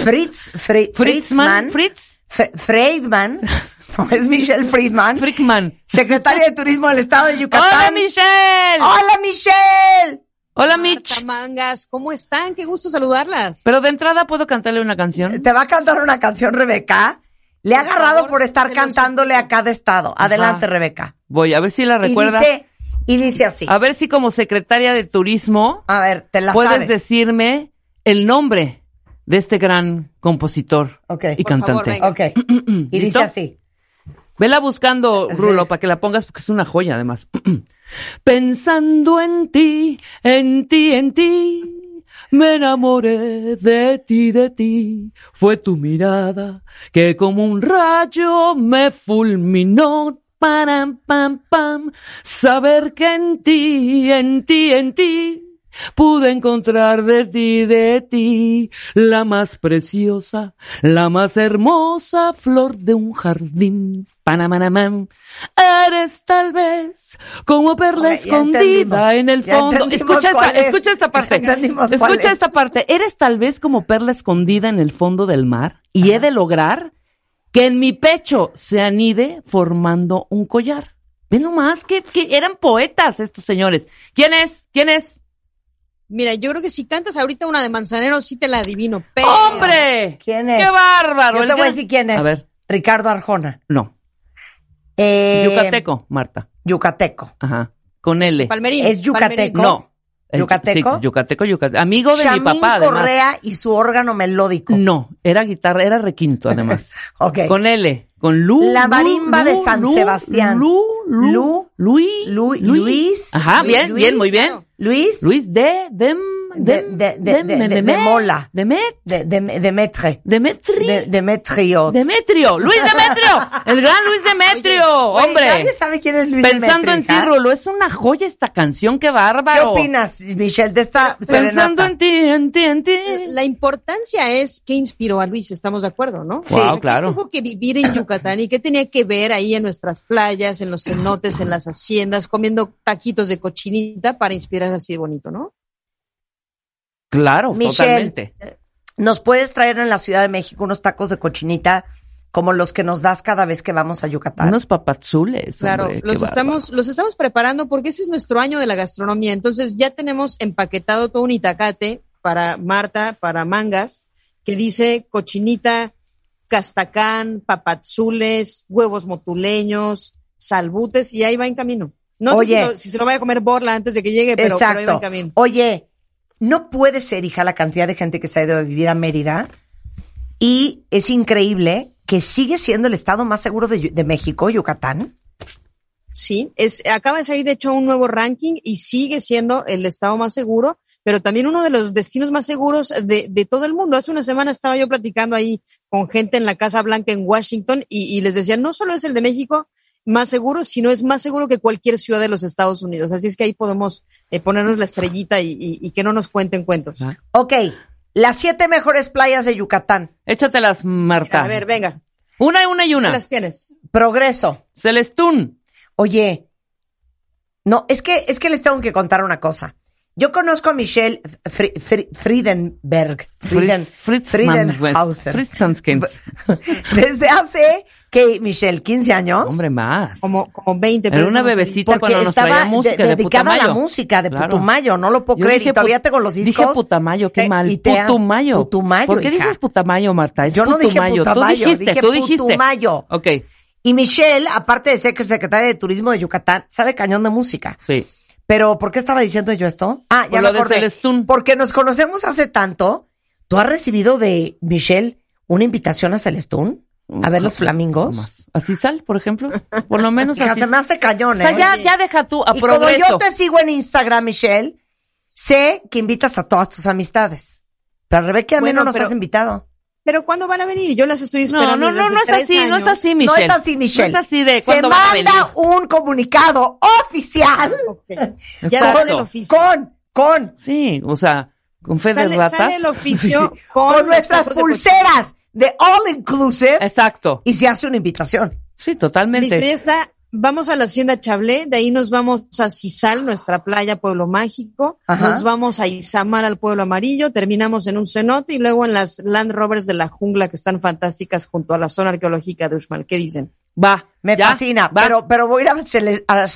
Fritz, [laughs] Fritzman. Fritz. Friedman, [laughs] es Michelle Friedman, Frickman. secretaria de Turismo del Estado de Yucatán. ¡Hola, Michelle! ¡Hola, Michelle! Hola, Mitch. Mangas, ¿cómo están? Qué gusto saludarlas. Pero de entrada, ¿puedo cantarle una canción? Te va a cantar una canción, Rebeca. Le ha agarrado por estar cantándole a cada estado. Adelante, Rebeca. Voy a ver si la Y recuerda. dice, y dice así. A ver si como secretaria de turismo A ver, te la puedes sabes. decirme el nombre de este gran compositor y Por favor, cantante. venga. Ok. [clears throat] Y ¿Listo? dice así. Vela buscando, Sí. Rulo, para que la pongas porque es una joya además. [clears throat] Pensando en ti, en ti, en ti, me enamoré de ti, de ti. Fue tu mirada que como un rayo me fulminó. Pam, pam, pam. Saber que en ti, en ti, en ti, pude encontrar de ti, de ti, la más preciosa, la más hermosa flor de un jardín. Panamanamam. Eres tal vez como perla escondida en el fondo. Escucha esta, es. escucha esta parte. Escucha es. esta parte. Eres tal vez como perla escondida en el fondo del mar y he de lograr que en mi pecho se anide formando un collar. Ve nomás que, que eran poetas estos señores. ¿Quién es? ¿Quién es? Mira, yo creo que si cantas ahorita una de Manzanero, sí te la adivino. Pero... ¡Hombre! ¿Quién es? ¡Qué bárbaro! Yo te voy a decir quién es. A ver, Ricardo Arjona. no. Eh, Yucateco, Marta. Yucateco. Ajá. Con L. Palmerín. Es yucateco. Palmerín. No. ¿Yucateco? Sí, yucateco, yucateco. Amigo de mi Chamín papá, además. Correa y su órgano melódico. No, era guitarra, era requinto, además. [laughs] Ok. Con L. Con Lu. La Lu, marimba de Lu, San Lu, Sebastián. Lu, Lu. Lu, Luis. Lu- Luis. Ajá, Luis, bien, Luis, bien, muy bien. Luis Luis de, dem, De- dem, de- de- dem- de- de- de Demet- Mola. De, de, Demetre. Demetri. De, Demetriot. Demetrio, Luis Demetrio, el gran Luis Demetrio, hombre. Nadie sabe quién es Luis Pensando en ti, Demetrio. Rulo, es una joya esta canción, qué ¿Qué bárbaro. opinas, Michelle, de esta Pensando serenata? en ti, en ti, en ti. La importancia es qué inspiró a Luis, estamos de acuerdo, ¿no? Sí. Wow, ¿Qué claro. tuvo que vivir en Yucatán y qué tenía que ver ahí en nuestras playas, en los cenotes, en las haciendas, comiendo taquitos de cochinita para inspirar así de bonito, ¿no? Claro, Michelle. totalmente. ¿Nos puedes traer en la Ciudad de México unos tacos de cochinita como los que nos das cada vez que vamos a Yucatán. Unos papazules. Claro, hombre, los bárbaro. estamos, los estamos preparando porque ese es nuestro año de la gastronomía. Entonces ya tenemos empaquetado todo un itacate para Marta, para mangas, que dice cochinita, castacán, papazules, huevos motuleños, salbutes, y ahí va en camino. No Oye. sé si, lo- si se lo vaya a comer Borla antes de que llegue, pero, pero ahí va en camino. Oye, no puede ser, hija, la cantidad de gente que se ha ido a vivir a Mérida. Y es increíble que sigue siendo el estado más seguro de, México, Yucatán. Sí, es, acaba de salir de hecho un nuevo ranking y sigue siendo el estado más seguro, pero también uno de los destinos más seguros de, de todo el mundo. Hace una semana estaba yo platicando ahí con gente en la Casa Blanca en Washington y, y les decía, no solo es el de México más seguro, sino es más seguro que cualquier ciudad de los Estados Unidos. Así es que ahí podemos eh, ponernos la estrellita y, y- y que no nos cuenten cuentos. Ok, las siete mejores playas de Yucatán. Échatelas, Marta. A ver, venga, Una, una y ¿qué una. las tienes? Progreso. Celestún. Oye, no, es que, es que les tengo que contar una cosa. Yo conozco a Michelle Fri- Fri- Friedenberg. Frieden, Fritz, Friedenhauser. Fritzmanskens. [laughs] Desde hace, que Michelle, 15 años. Hombre, más. Como, como 20. Era pero una bebecita porque cuando nos estaba traía música de- de, dedicada a la música de Claro. Putumayo, no lo puedo Yo creer. dije y todavía tengo los discos. Dije Putamayo, qué Eh, mal. Putumayo. Putumayo, ¿Por qué hija. dices Putamayo, Marta? Es Yo no dije Putumayo. Putamayo, tú dijiste, dije tú dijiste. Putumayo. Ok, Y Michelle, aparte de ser secretaria de Turismo de Yucatán, sabe cañón de música. sí. Pero, ¿por qué estaba diciendo yo esto? Ah, Por ya lo me de acordé. Porque nos conocemos hace tanto. ¿Tú has recibido de Michelle una invitación a Celestún? A ver los flamingos. Así sal, por ejemplo. Por lo menos Hija, así. se me hace cañón, O sea, ¿eh? ya, ya deja tú a y como yo te sigo en Instagram, Michelle, sé que invitas a todas tus amistades. Pero Rebeca, a mí Bueno, no nos pero- has invitado. Pero ¿cuándo van a venir? Yo las estoy No, esperando. no, desde no, no es tres así, no es años. así, Michelle. No es así, Michelle. No es así de Se cuándo van a venir. manda un comunicado oficial Ok. Ya Exacto. sale el oficio. con, con, Sí, o sea, con fe de Sale, ratas. sale el [laughs] oficio Sí, sí. con, con, los nuestras tacos de pulseras de All Inclusive Exacto. y se hace una invitación. Sí, totalmente. Listo, ya está. Vamos a la hacienda Chablé, de ahí nos vamos a Cisal, nuestra playa, pueblo mágico. Ajá. Nos vamos a Izamal, al pueblo amarillo. Terminamos en un cenote y luego en las Land Rovers de la jungla que están fantásticas junto a la zona arqueológica de Uxmal. ¿Qué dicen? Va. Me ¿ya? fascina, Va. pero, pero voy a ir a, Cele- a.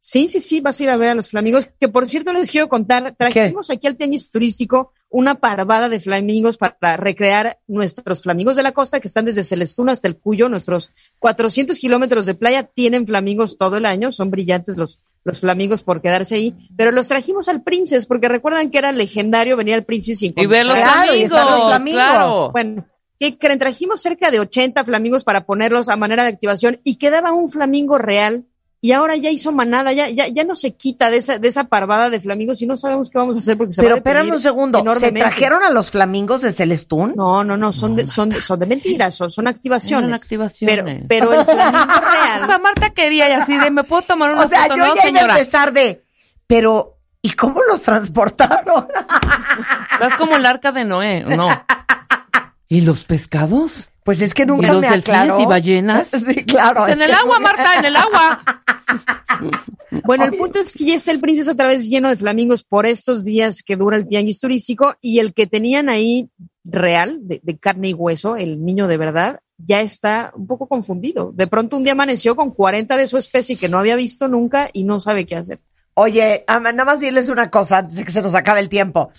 Sí, sí, sí, vas a ir a ver a los flamingos. Que por cierto les quiero contar, trajimos aquí al tianguis turístico una parvada de flamingos para recrear nuestros flamingos de la costa que están desde Celestún hasta el Cuyo. Nuestros 400 kilómetros de playa tienen flamingos todo el año. Son brillantes los, los flamingos por quedarse ahí. Pero los trajimos al Princes porque recuerdan que era legendario venir al Princes sin Y ver los Claro, flamingos, los flamingos. claro. bueno, ¿qué creen? Trajimos cerca de 80 flamingos para ponerlos a manera de activación y quedaba un flamingo real y ahora ya hizo manada, ya, ya, ya no se quita de esa, de esa parvada de flamingos y no sabemos qué vamos a hacer porque se Pero va a espérame un segundo, ¿se trajeron a los flamingos de Celestún? No, no, no, son de, son de, son de mentiras, son, son activaciones. Eran activaciones. Pero, pero el flamingo [laughs] real. O sea, Marta quería y así de, ¿me puedo tomar una O sea, foto? yo no, ya iba a empezar de, pero, ¿y cómo los transportaron? [laughs] Estás como el arca de Noé, ¿no? ¿Y los pescados? Pues es que ¿Y nunca los me delfines aclaró. y ballenas? [laughs] Sí, claro. Pues es en el que agua, Marta, en el agua. Bueno, el punto es que ya está el Princes otra vez lleno de flamingos por estos días que dura el tianguis turístico y el que tenían ahí real, de, de carne y hueso, el niño de verdad, ya está un poco confundido. De pronto un día amaneció con 40 de su especie que no había visto nunca y no sabe qué hacer. Oye, nada más dirles una cosa antes de que se nos acabe el tiempo.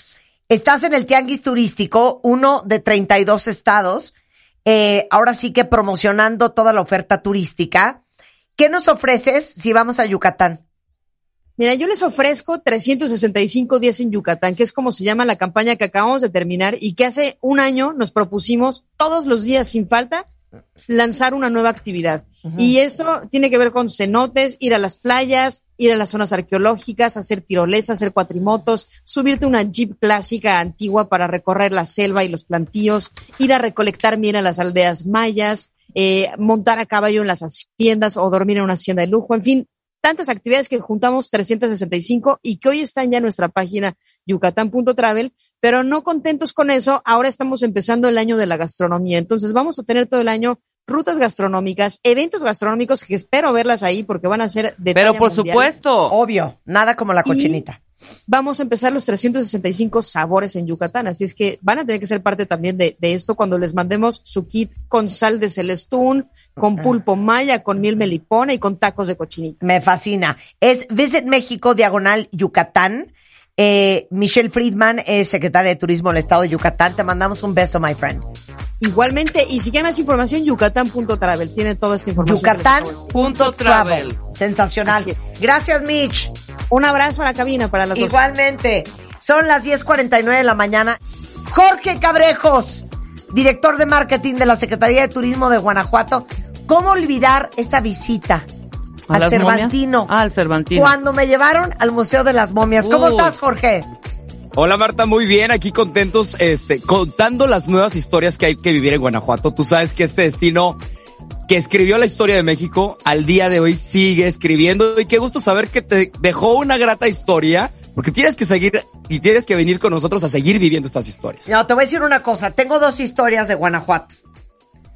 Estás en el tianguis turístico, uno de 32 estados, eh, ahora sí que promocionando toda la oferta turística. ¿Qué nos ofreces si vamos a Yucatán? Mira, yo les ofrezco 365 días en Yucatán, que es como se llama la campaña que acabamos de terminar y que hace un año nos propusimos todos los días sin falta lanzar una nueva actividad. Y esto tiene que ver con cenotes, ir a las playas, ir a las zonas arqueológicas, hacer tirolesas, hacer cuatrimotos, subirte a una jeep clásica antigua para recorrer la selva y los plantíos, ir a recolectar miel a las aldeas mayas, eh, montar a caballo en las haciendas o dormir en una hacienda de lujo, en fin, tantas actividades que juntamos 365 y que hoy están ya en nuestra página yucatán.travel, pero no contentos con eso, ahora estamos empezando el año de la gastronomía, entonces vamos a tener todo el año rutas gastronómicas, eventos gastronómicos que espero verlas ahí porque van a ser de Pero por mundial. supuesto. Obvio, nada como la cochinita. Vamos a empezar los 365 sabores en Yucatán. Así es que van a tener que ser parte también de, de esto cuando les mandemos su kit con sal de celestún, con pulpo maya, con miel melipona y con tacos de cochinita. Me fascina. Es Visit México, diagonal Yucatán. Eh, Michelle Friedman es secretaria de Turismo del Estado de Yucatán. Te mandamos un beso, my friend. Igualmente, y si quieren más información, yucatán.travel. Tiene toda esta información. Yucatán.travel. Sensacional. Gracias, Mitch. Un abrazo a la cabina para las dos. Igualmente. Son las 10.49 de la mañana. Jorge Cabrejos, director de marketing de la Secretaría de Turismo de Guanajuato. ¿Cómo olvidar esa visita ¿A al las Cervantino? momias? Ah, al Cervantino. Cuando me llevaron al Museo de las Momias. ¿Cómo estás, Jorge? Hola Marta, muy bien, aquí contentos, este, contando las nuevas historias que hay que vivir en Guanajuato. Tú sabes que este destino que escribió la historia de México, al día de hoy sigue escribiendo y qué gusto saber que te dejó una grata historia, porque tienes que seguir y tienes que venir con nosotros a seguir viviendo estas historias. No, te voy a decir una cosa. Tengo dos historias de Guanajuato.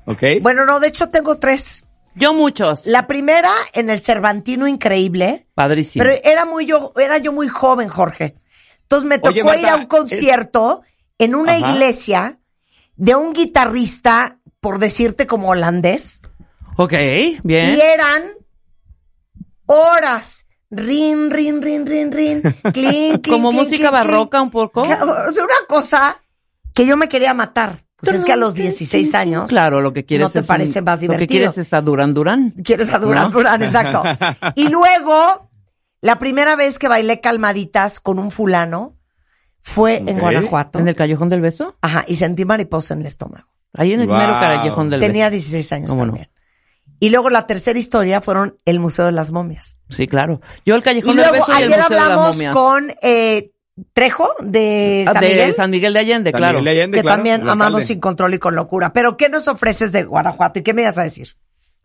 ¿Ok? Bueno, no, de hecho tengo tres. Yo muchos. La primera en el Cervantino increíble, Padrísimo. pero era muy yo, era yo muy joven, Jorge. Entonces me tocó Oye, Marta, ir a un concierto en una Ajá. iglesia de un guitarrista, por decirte como holandés, Ok, bien. y eran horas. Rin, rin, rin, rin, rin. [laughs] Clink, clink, Como clink, música clink, barroca un poco. O sea, una cosa que yo me quería matar. Pues es que a los 16 años Claro, lo que quieres no te es un- parece más Lo que divertido. quieres es a Durán Durán. Quieres a Durán ¿No? Durán, exacto. [laughs] Y luego, la primera vez que bailé calmaditas con un fulano fue en. Guanajuato. ¿En el Callejón del Beso? Ajá, y sentí mariposa en el estómago. Ahí en el Wow. mero Callejón del Tenía Beso. 16 años también. Y luego la tercera historia fueron el Museo de las Momias. Sí, claro. Yo el Y Callejón del luego Beso y el ayer Museo de las hablamos Momias. con eh, Trejo de Ah, San de Miguel, San Miguel de Allende, San claro. Miguel de Allende, que claro, también amamos sin control y con locura. Pero ¿qué nos ofreces de Guanajuato y qué me ibas a decir?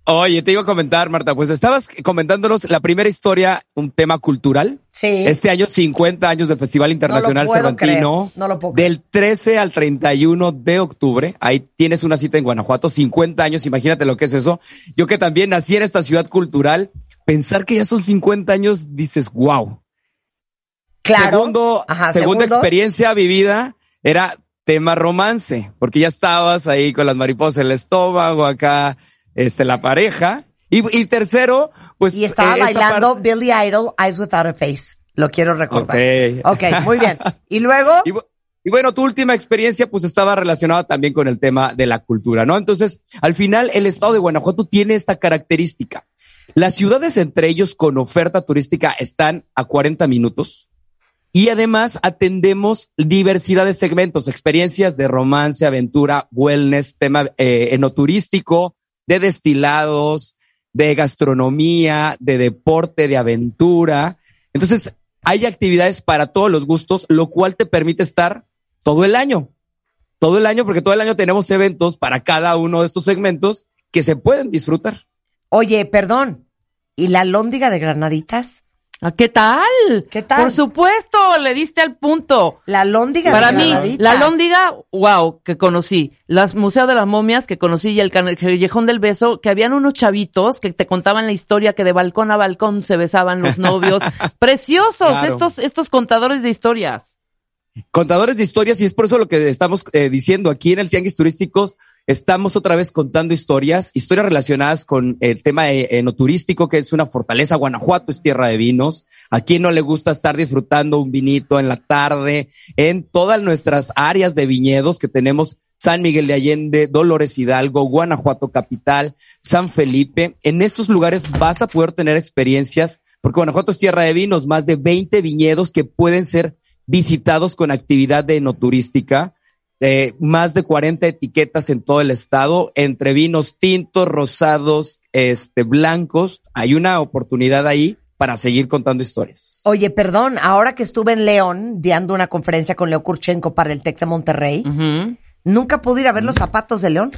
Oye, te iba a comentar, Marta, pues estabas comentándonos la primera historia, un tema cultural. Sí. Este año 50 años del Festival Internacional puedo Cervantino. creer, no lo puedo creer. Del 13 al 31 de octubre. Ahí tienes una cita en Guanajuato, 50 años, imagínate lo que es eso. Yo que también nací en esta ciudad cultural, pensar que ya son 50 años, dices, wow. Claro. Segundo, Ajá, segunda segundo. experiencia vivida era tema romance, porque ya estabas ahí con las mariposas en el estómago, acá, este, la pareja. Y, y tercero, pues. Y estaba eh, bailando parte- Billy Idol, Eyes Without a Face. Lo quiero recordar. Ok. Ok, muy bien. Y luego, [laughs] y bueno, tu última experiencia pues estaba relacionada también con el tema de la cultura, ¿no? Entonces, al final, el estado de Guanajuato tiene esta característica. Las ciudades entre ellos con oferta turística están a 40 minutos y además atendemos diversidad de segmentos, experiencias de romance, aventura, wellness, tema eh, enoturístico, de destilados, de gastronomía, de deporte, de aventura. Entonces, hay actividades para todos los gustos, lo cual te permite estar todo el año. Todo el año, porque todo el año tenemos eventos para cada uno de estos segmentos que se pueden disfrutar. oye, perdón. ¿Y la lóndiga de granaditas? Ah, ¿Qué tal? ¿Qué tal? Por supuesto, le diste al punto. La lóndiga Para de mí, la lóndiga, wow, que conocí. Las Museo de las Momias que conocí y el Callejón del Beso, que habían unos chavitos que te contaban la historia que de balcón a balcón se besaban los novios. [laughs] Preciosos Claro. estos, estos contadores de historias. Contadores de historias, y es por eso lo que estamos eh, diciendo aquí en el Tianguis Turísticos, estamos otra vez contando historias, historias relacionadas con el tema enoturístico, que es una fortaleza. Guanajuato es tierra de vinos. ¿A quién no le gusta estar disfrutando un vinito en la tarde en todas nuestras áreas de viñedos que tenemos? San Miguel de Allende, Dolores Hidalgo, Guanajuato Capital, San Felipe. En estos lugares vas a poder tener experiencias, porque Guanajuato es tierra de vinos, más de 20 viñedos que pueden ser visitados con actividad de enoturística, eh, más de 40 etiquetas en todo el estado, entre vinos tintos, rosados, este, blancos. Hay una oportunidad ahí para seguir contando historias. Oye, perdón, ahora que estuve en León dando una conferencia con Leo Kurchenko para el TEC de Monterrey, nunca pude ir a ver los zapatos de León.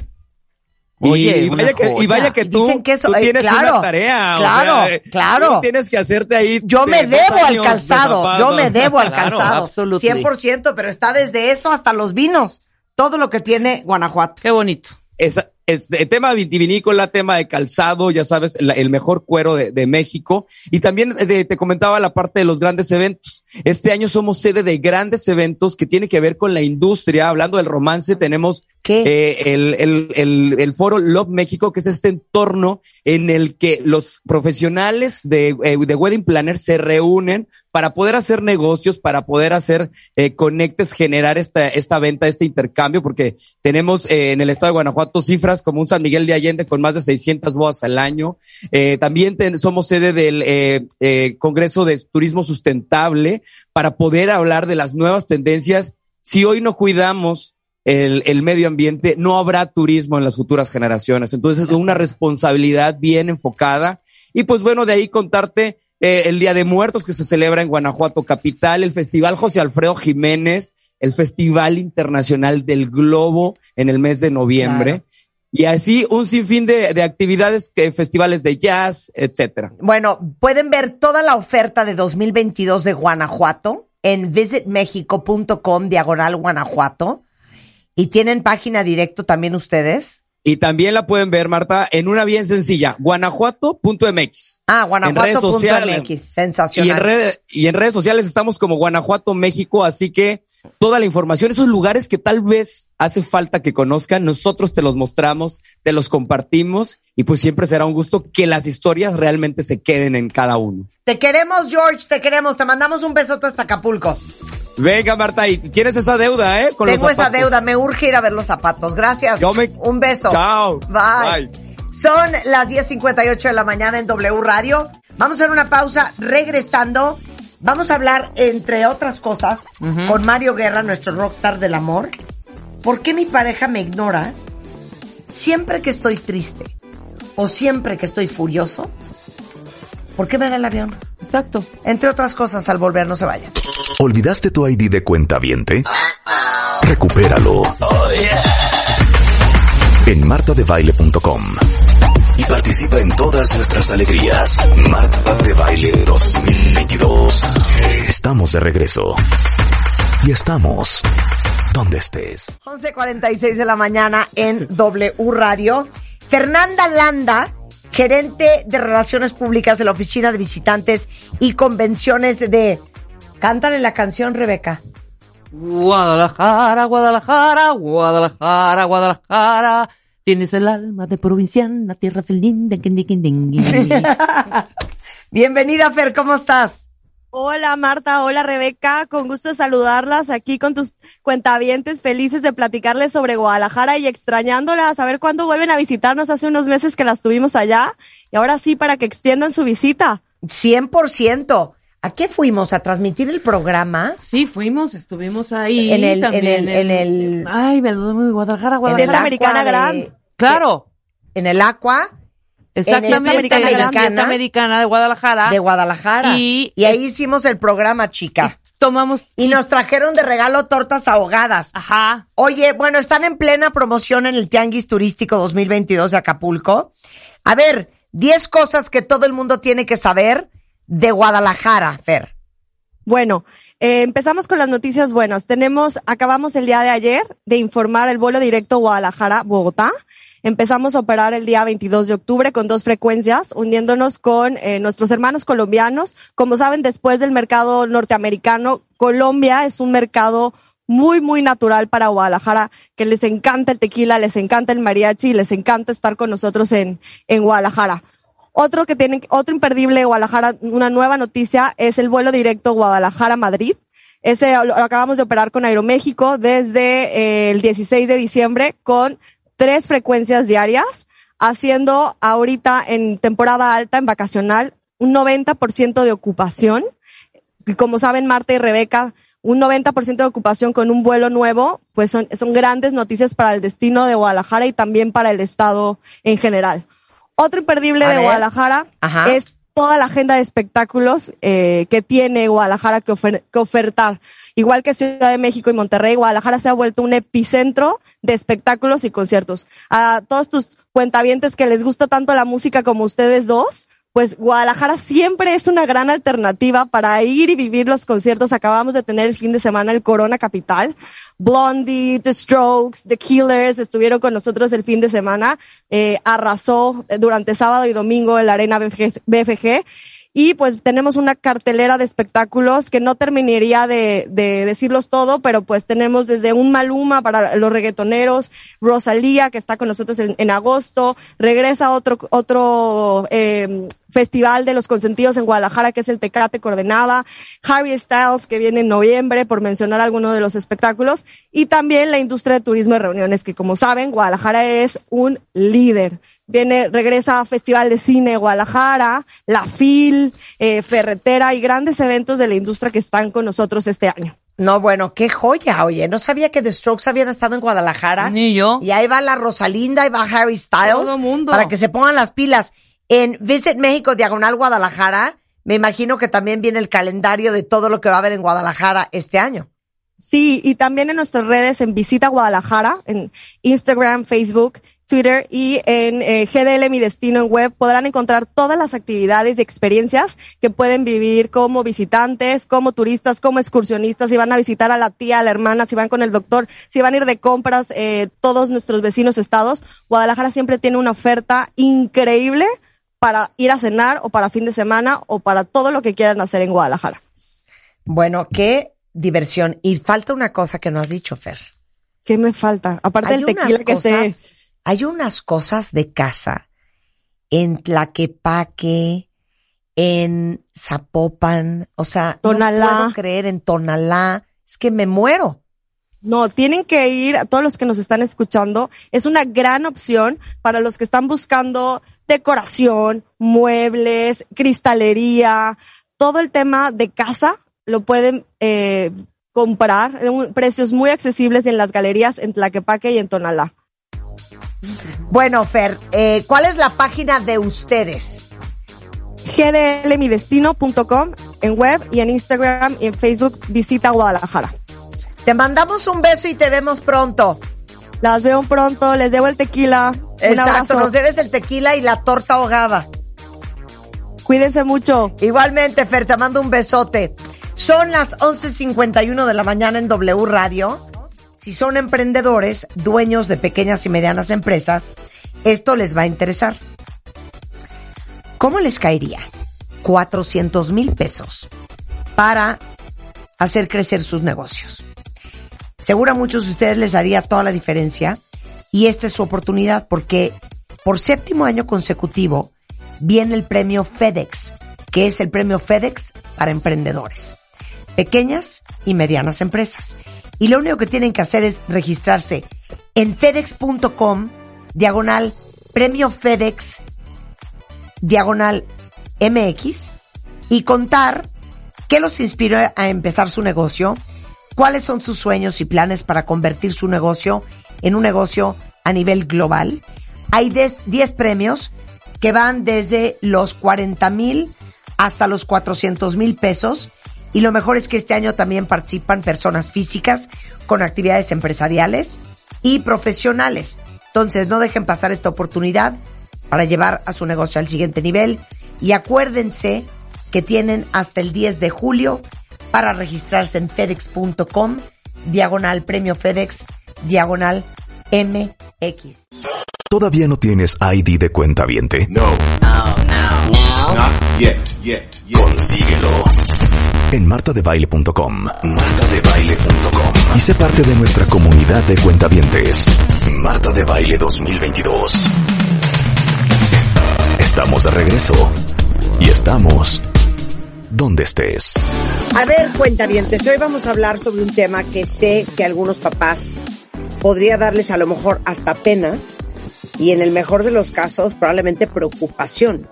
Oye, y, vaya que, y vaya que tú, dicen que eso- tú eh, tienes claro, una tarea. o claro, sea, eh, claro. tú Tienes que hacerte ahí. Yo me debo al de calzado, yo me debo al Claro, calzado. absolutely. 100%, pero está desde eso hasta los vinos. Todo lo que tiene Guanajuato. Qué bonito. Esa- este, tema vitivinícola, tema de calzado, ya sabes, la- el mejor cuero de, de México. Y también de- te comentaba la parte de los grandes eventos. Este año somos sede de grandes eventos que tiene que ver con la industria. Hablando del romance, tenemos eh, el, el, el, el foro Love México, que es este entorno en el que los profesionales de, eh, de Wedding Planner se reúnen para poder hacer negocios, para poder hacer eh, conectes, generar esta, esta venta, este intercambio, porque tenemos eh, en el estado de Guanajuato cifras como un San Miguel de Allende con más de 600 bodas al año. Eh, también ten- somos sede del eh, eh, Congreso de Turismo Sustentable para poder hablar de las nuevas tendencias. Si hoy no cuidamos el, el medio ambiente, no habrá turismo en las futuras generaciones. Entonces es una responsabilidad bien enfocada. Y pues bueno, de ahí contarte eh, el Día de Muertos que se celebra en Guanajuato Capital, el Festival José Alfredo Jiménez, el Festival Internacional del Globo en el mes de noviembre. Y así un sinfín de, de actividades, que, festivales de jazz, etcétera. Bueno, pueden ver toda la oferta de 2022 de Guanajuato en visitmexico.com diagonal Guanajuato. Y tienen página directo también ustedes. Y también la pueden ver, Marta, en una bien sencilla, guanajuato.mx. Ah, guanajuato.mx. Y en, Sensacional. red- y en redes sociales estamos como Guanajuato, México, así que toda la información, esos lugares que tal vez hace falta que conozcan, nosotros te los mostramos, te los compartimos y pues siempre será un gusto que las historias realmente se queden en cada uno. Te queremos, George, te queremos. Te mandamos un besote hasta Acapulco. Venga, Marta, y tienes esa deuda, ¿eh? Con Tengo los esa deuda, me urge ir a ver los zapatos. Gracias. Yo me- Un beso. Chao. Bye. Bye. Son las 10.58 de la mañana en W Radio. Vamos a hacer una pausa. Regresando, vamos a hablar, entre otras cosas, con Mario Guerra, nuestro rockstar del amor. ¿Por qué mi pareja me ignora siempre que estoy triste o siempre que estoy furioso? ¿Por qué me da el avión? Exacto. Entre otras cosas, al volver, no se vayan. ¿Olvidaste tu ID de cuenta viente? Recupéralo. En martadebaile.com. Participa en todas nuestras alegrías. Marta de Baile 2022. Estamos de regreso. Y estamos donde estés. 11.46 de la mañana en W Radio. Fernanda Landa, gerente de Relaciones Públicas de la Oficina de Visitantes y Convenciones de... Cántale la canción, Rebeca. Guadalajara, Guadalajara, Guadalajara, Guadalajara. Tienes el alma de provinciana, tierra felina, [laughs] Bienvenida, Fer, ¿cómo estás? Hola Marta, hola Rebeca, con gusto de saludarlas aquí con tus cuentavientes felices de platicarles sobre Guadalajara y extrañándolas, a ver cuándo vuelven a visitarnos hace unos meses que las tuvimos allá y ahora sí para que extiendan su visita. 100%. ¿A qué fuimos? ¿A transmitir el programa? Sí, fuimos, estuvimos ahí. En el- también en el- en el- Ay, me lo doy, Guadalajara, En Guadalajara. el Aqua de- Claro. En el Aqua. Exactamente, en esta en la americana, fiesta americana de Guadalajara. de Guadalajara. Y, Y ahí hicimos el programa, chica. tomamos. Y nos trajeron de regalo tortas ahogadas. Ajá. Oye, bueno, están en plena promoción en el Tianguis Turístico 2022 de Acapulco. A ver, 10 cosas que todo el mundo tiene que saber de Guadalajara, Fer. Bueno, eh, empezamos con las noticias buenas. Tenemos, acabamos el día de ayer de informar el vuelo directo Guadalajara-Bogotá. Empezamos a operar el día 22 de octubre con dos frecuencias, uniéndonos con eh, nuestros hermanos colombianos. Como saben, después del mercado norteamericano, Colombia es un mercado muy, muy natural para Guadalajara, que les encanta el tequila, les encanta el mariachi, y les encanta estar con nosotros en, en Guadalajara. Otro que tienen, otro imperdible de Guadalajara, una nueva noticia, es el vuelo directo Guadalajara-Madrid. Ese lo, acabamos de operar con Aeroméxico desde eh, el 16 de diciembre con tres frecuencias diarias, haciendo ahorita en temporada alta, en vacacional, un 90% de ocupación. Y como saben, Marta y Rebeca, un 90% de ocupación con un vuelo nuevo, pues son, son grandes noticias para el destino de Guadalajara y también para el estado en general. Otro imperdible A de ver. Guadalajara Ajá. es toda la agenda de espectáculos eh, que tiene Guadalajara que, ofer- que ofertar. Igual que Ciudad de México y Monterrey, Guadalajara se ha vuelto un epicentro de espectáculos y conciertos. A todos tus cuentavientes que les gusta tanto la música como ustedes dos, pues Guadalajara siempre es una gran alternativa para ir y vivir los conciertos. Acabamos de tener el fin de semana el Corona Capital. Blondie, The Strokes, The Killers estuvieron con nosotros el fin de semana. Eh, arrasó durante sábado y domingo en la Arena BFG. BFG. Y pues tenemos una cartelera de espectáculos que no terminaría de, de, decirlos todo, pero pues tenemos desde un Maluma para los reggaetoneros, Rosalía que está con nosotros en, en agosto, regresa otro, otro eh, festival de los consentidos en Guadalajara que es el Tecate Coordenada, Harry Styles que viene en noviembre por mencionar algunos de los espectáculos y también la industria de turismo y reuniones que como saben Guadalajara es un líder viene, regresa a Festival de Cine Guadalajara, La FIL, eh, Ferretera y grandes eventos de la industria que están con nosotros este año. No, bueno, qué joya, oye. No sabía que The Strokes habían estado en Guadalajara. Ni yo. Y ahí va la Rosalinda, ahí va Harry Styles. Todo mundo. Para que se pongan las pilas. En Visit México Diagonal Guadalajara, me imagino que también viene el calendario de todo lo que va a haber en Guadalajara este año. Sí, y también en nuestras redes en Visita Guadalajara, en Instagram, Facebook, Twitter y en eh, GDL Mi Destino en web podrán encontrar todas las actividades y experiencias que pueden vivir como visitantes, como turistas, como excursionistas, si van a visitar a la tía, a la hermana, si van con el doctor, si van a ir de compras, eh, todos nuestros vecinos estados. Guadalajara siempre tiene una oferta increíble para ir a cenar o para fin de semana o para todo lo que quieran hacer en Guadalajara. Bueno, qué diversión. Y falta una cosa que no has dicho, Fer. ¿Qué me falta? Aparte Hay del tequila unas que cosas- se... Hay unas cosas de casa en Tlaquepaque, en Zapopan, o sea, Tonalá. no puedo creer en Tonalá. Es que me muero. No, tienen que ir a todos los que nos están escuchando. Es una gran opción para los que están buscando decoración, muebles, cristalería, todo el tema de casa lo pueden eh, comprar en precios muy accesibles en las galerías en Tlaquepaque y en Tonalá. Bueno, Fer, eh, ¿cuál es la página de ustedes? gdlmidestino.com en web y en Instagram y en Facebook visita Guadalajara. Te mandamos un beso y te vemos pronto. Las veo pronto, les debo el tequila. Un Exacto, abrazo. nos debes el tequila y la torta ahogada. Cuídense mucho. Igualmente, Fer, te mando un besote. Son las 11.51 de la mañana en W Radio. Si son emprendedores, dueños de pequeñas y medianas empresas, esto les va a interesar. ¿Cómo les caería 400 mil pesos para hacer crecer sus negocios? Seguro a muchos de ustedes les haría toda la diferencia y esta es su oportunidad porque por séptimo año consecutivo viene el premio FedEx, que es el premio FedEx para emprendedores, pequeñas y medianas empresas. Y lo único que tienen que hacer es registrarse en fedex.com, diagonal, premio FedEx, diagonal MX, y contar qué los inspiró a empezar su negocio, cuáles son sus sueños y planes para convertir su negocio en un negocio a nivel global. Hay 10 10 premios que van desde los 40 mil hasta los 400 mil pesos. Y lo mejor es que este año también participan personas físicas con actividades empresariales y profesionales. Entonces no dejen pasar esta oportunidad para llevar a su negocio al siguiente nivel. Y acuérdense que tienen hasta el 10 de julio para registrarse en fedex.com, diagonal premio FedEx, diagonal MX. ¿Todavía no tienes ID de cuenta viente? No. Not yet, yet, yet. Consíguelo. En martadebaile.com. Martadebaile.com. Y sé parte de nuestra comunidad de cuentavientes. Marta de Baile 2022. Estamos de regreso. Y estamos donde estés. A ver, cuentavientes, hoy vamos a hablar sobre un tema que sé que a algunos papás podría darles a lo mejor hasta pena y en el mejor de los casos probablemente preocupación.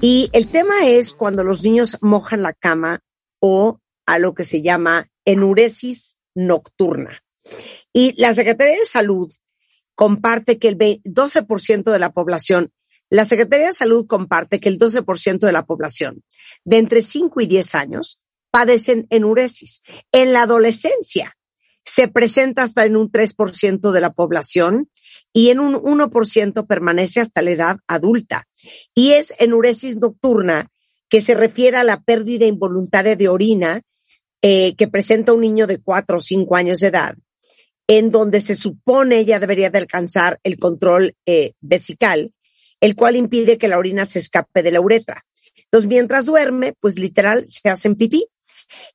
Y el tema es cuando los niños mojan la cama o a lo que se llama enuresis nocturna. Y la Secretaría de Salud comparte que el ve- 12% de la población, la Secretaría de Salud comparte que el 12% de la población de entre 5 y 10 años padecen enuresis. En la adolescencia se presenta hasta en un 3% de la población y en un 1% permanece hasta la edad adulta. Y es enuresis nocturna que se refiere a la pérdida involuntaria de orina eh, que presenta un niño de 4 o 5 años de edad, en donde se supone ya debería de alcanzar el control eh, vesical, el cual impide que la orina se escape de la uretra. Entonces, mientras duerme, pues literal se hacen pipí.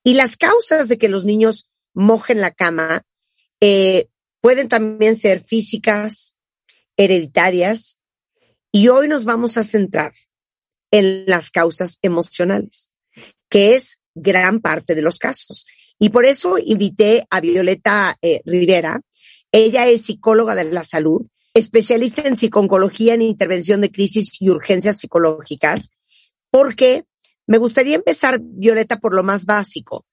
Y las causas de que los niños mojen la cama eh, pueden también ser físicas, hereditarias, y hoy nos vamos a centrar en las causas emocionales, que es gran parte de los casos. Y por eso invité a Violeta eh, Rivera. Ella es psicóloga de la salud, especialista en psicología en intervención de crisis y urgencias psicológicas, porque me gustaría empezar, Violeta, por lo más básico.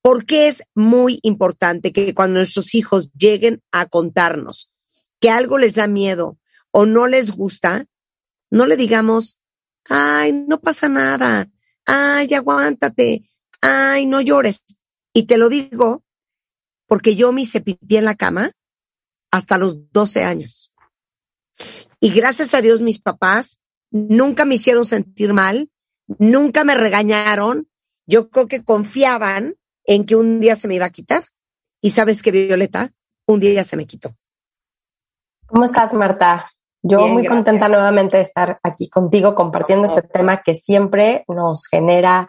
Porque es muy importante que cuando nuestros hijos lleguen a contarnos que algo les da miedo o no les gusta, no le digamos, ay, no pasa nada, ay, aguántate, ay, no llores. Y te lo digo porque yo me hice pipí en la cama hasta los 12 años. Y gracias a Dios mis papás nunca me hicieron sentir mal, nunca me regañaron. Yo creo que confiaban en que un día se me iba a quitar. Y sabes que Violeta, un día ya se me quitó. ¿Cómo estás, Marta? Yo muy contenta nuevamente de estar aquí contigo compartiendo este tema que siempre nos genera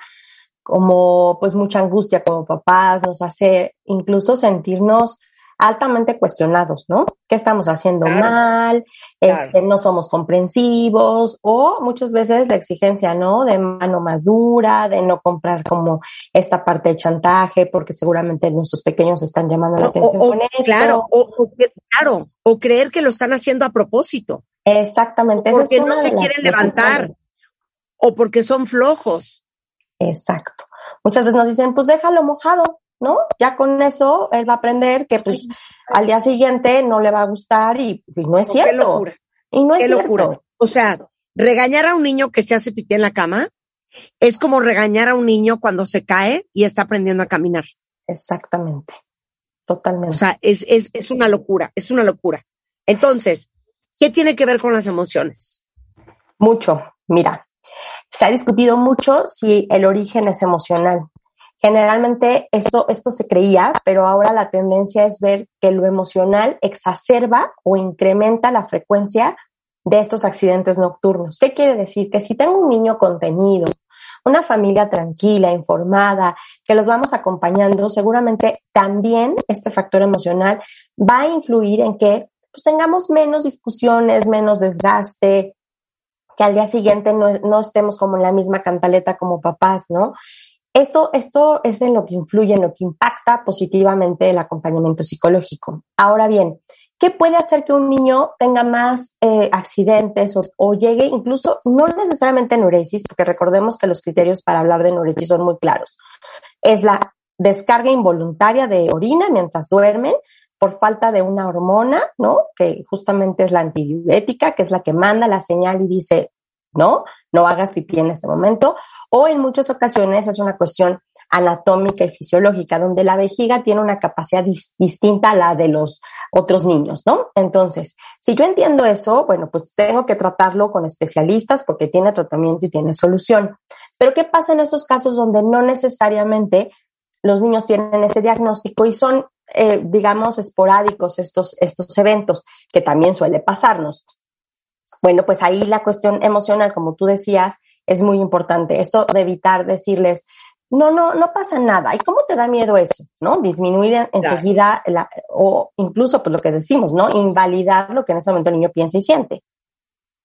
como pues mucha angustia como papás, nos hace incluso sentirnos altamente cuestionados, ¿no? ¿Qué estamos haciendo mal? Este, no somos comprensivos o muchas veces la exigencia, ¿no? De mano más dura, de no comprar como esta parte de chantaje, porque seguramente nuestros pequeños están llamando la atención con eso. Claro, o, claro, o creer que lo están haciendo a propósito. Exactamente. Porque no se quieren levantar o porque son flojos. Exacto. Muchas veces nos dicen, pues déjalo mojado, ¿no? Ya con eso él va a aprender que pues al día siguiente no le va a gustar y, no es cierto. Qué locura. Y no es cierto. locura. O sea, regañar a un niño que se hace pipí en la cama es como regañar a un niño cuando se cae y está aprendiendo a caminar. Exactamente. Totalmente. O sea, es, es, es una locura, es una locura. Entonces, ¿qué tiene que ver con las emociones? Mucho. Mira, se ha discutido mucho si el origen es emocional. Generalmente esto, esto se creía, pero ahora la tendencia es ver que lo emocional exacerba o incrementa la frecuencia de estos accidentes nocturnos. ¿Qué quiere decir? Que si tengo un niño contenido, una familia tranquila, informada, que los vamos acompañando, seguramente también este factor emocional va a influir en que pues, tengamos menos discusiones, menos desgaste, que al día siguiente no, no estemos como en la misma cantaleta como papás, ¿no? Esto, esto es en lo que influye, en lo que impacta positivamente el acompañamiento psicológico. Ahora bien, ¿qué puede hacer que un niño tenga más eh, accidentes o, llegue incluso, no necesariamente enuresis, porque recordemos que los criterios para hablar de enuresis son muy claros. Es la descarga involuntaria de orina mientras duermen por falta de una hormona, ¿no? Que justamente es la antidiurética, que es la que manda la señal y dice, no, no hagas pipí en este momento, o en muchas ocasiones es una cuestión anatómica y fisiológica, donde la vejiga tiene una capacidad distinta a la de los otros niños, ¿no? Entonces, si yo entiendo eso, bueno, pues tengo que tratarlo con especialistas porque tiene tratamiento y tiene solución. Pero ¿qué pasa en esos casos donde no necesariamente los niños tienen este diagnóstico y son, eh, digamos, esporádicos estos, estos eventos, que también suele pasarnos? Bueno, pues ahí la cuestión emocional, como tú decías, es muy importante. Esto de evitar decirles, no, no, no pasa nada. ¿Y cómo te da miedo eso? ¿No? Disminuir enseguida la, o incluso, pues lo que decimos, ¿no? Invalidar lo que en ese momento el niño piensa y siente.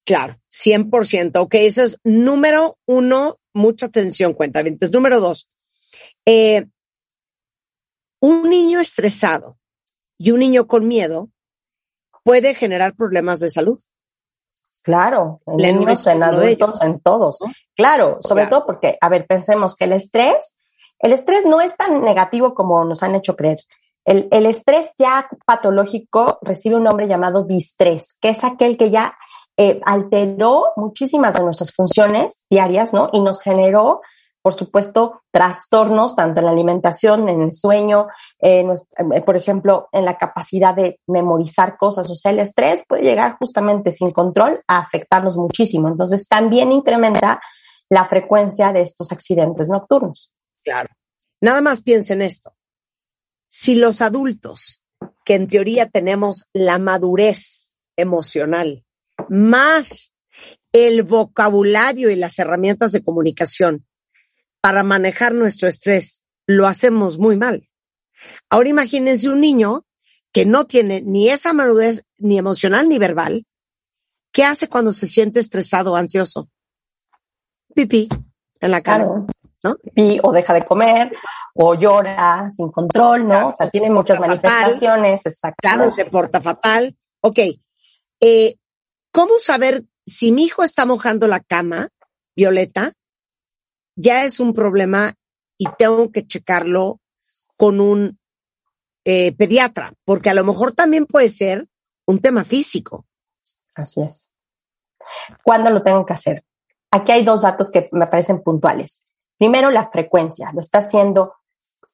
Claro, 100%. Ok, eso es número uno, mucha atención, cuenta. Entonces, número dos, eh, un niño estresado y un niño con miedo puede generar problemas de salud. Claro, en niños, en adultos, en todos. Claro, sobre todo porque, a ver, pensemos que el estrés, el estrés no es tan negativo como nos han hecho creer. El, el estrés ya patológico recibe un nombre llamado bistrés, que es aquel que ya eh, alteró muchísimas de nuestras funciones diarias, ¿no? Y nos generó por supuesto, trastornos tanto en la alimentación, en el sueño, por ejemplo, en la capacidad de memorizar cosas. O sea, el estrés puede llegar justamente sin control a afectarnos muchísimo. Entonces, también incrementa la frecuencia de estos accidentes nocturnos. Claro. Nada más piensen esto. Si los adultos, que en teoría tenemos la madurez emocional, más el vocabulario y las herramientas de comunicación para manejar nuestro estrés, lo hacemos muy mal. Ahora imagínense un niño que no tiene ni esa madurez ni emocional ni verbal, ¿qué hace cuando se siente estresado o ansioso? Pipí en la cara. ¿no? Pipí o deja de comer o llora sin control, ¿no? o sea, tiene muchas manifestaciones, exacto. Claro, se porta fatal. Ok. Eh, ¿Cómo saber si mi hijo está mojando la cama, Violeta? Ya es un problema y tengo que checarlo con un eh, pediatra, porque a lo mejor también puede ser un tema físico. Así es. ¿Cuándo lo tengo que hacer? Aquí hay dos datos que me parecen puntuales. Primero, la frecuencia. Lo está haciendo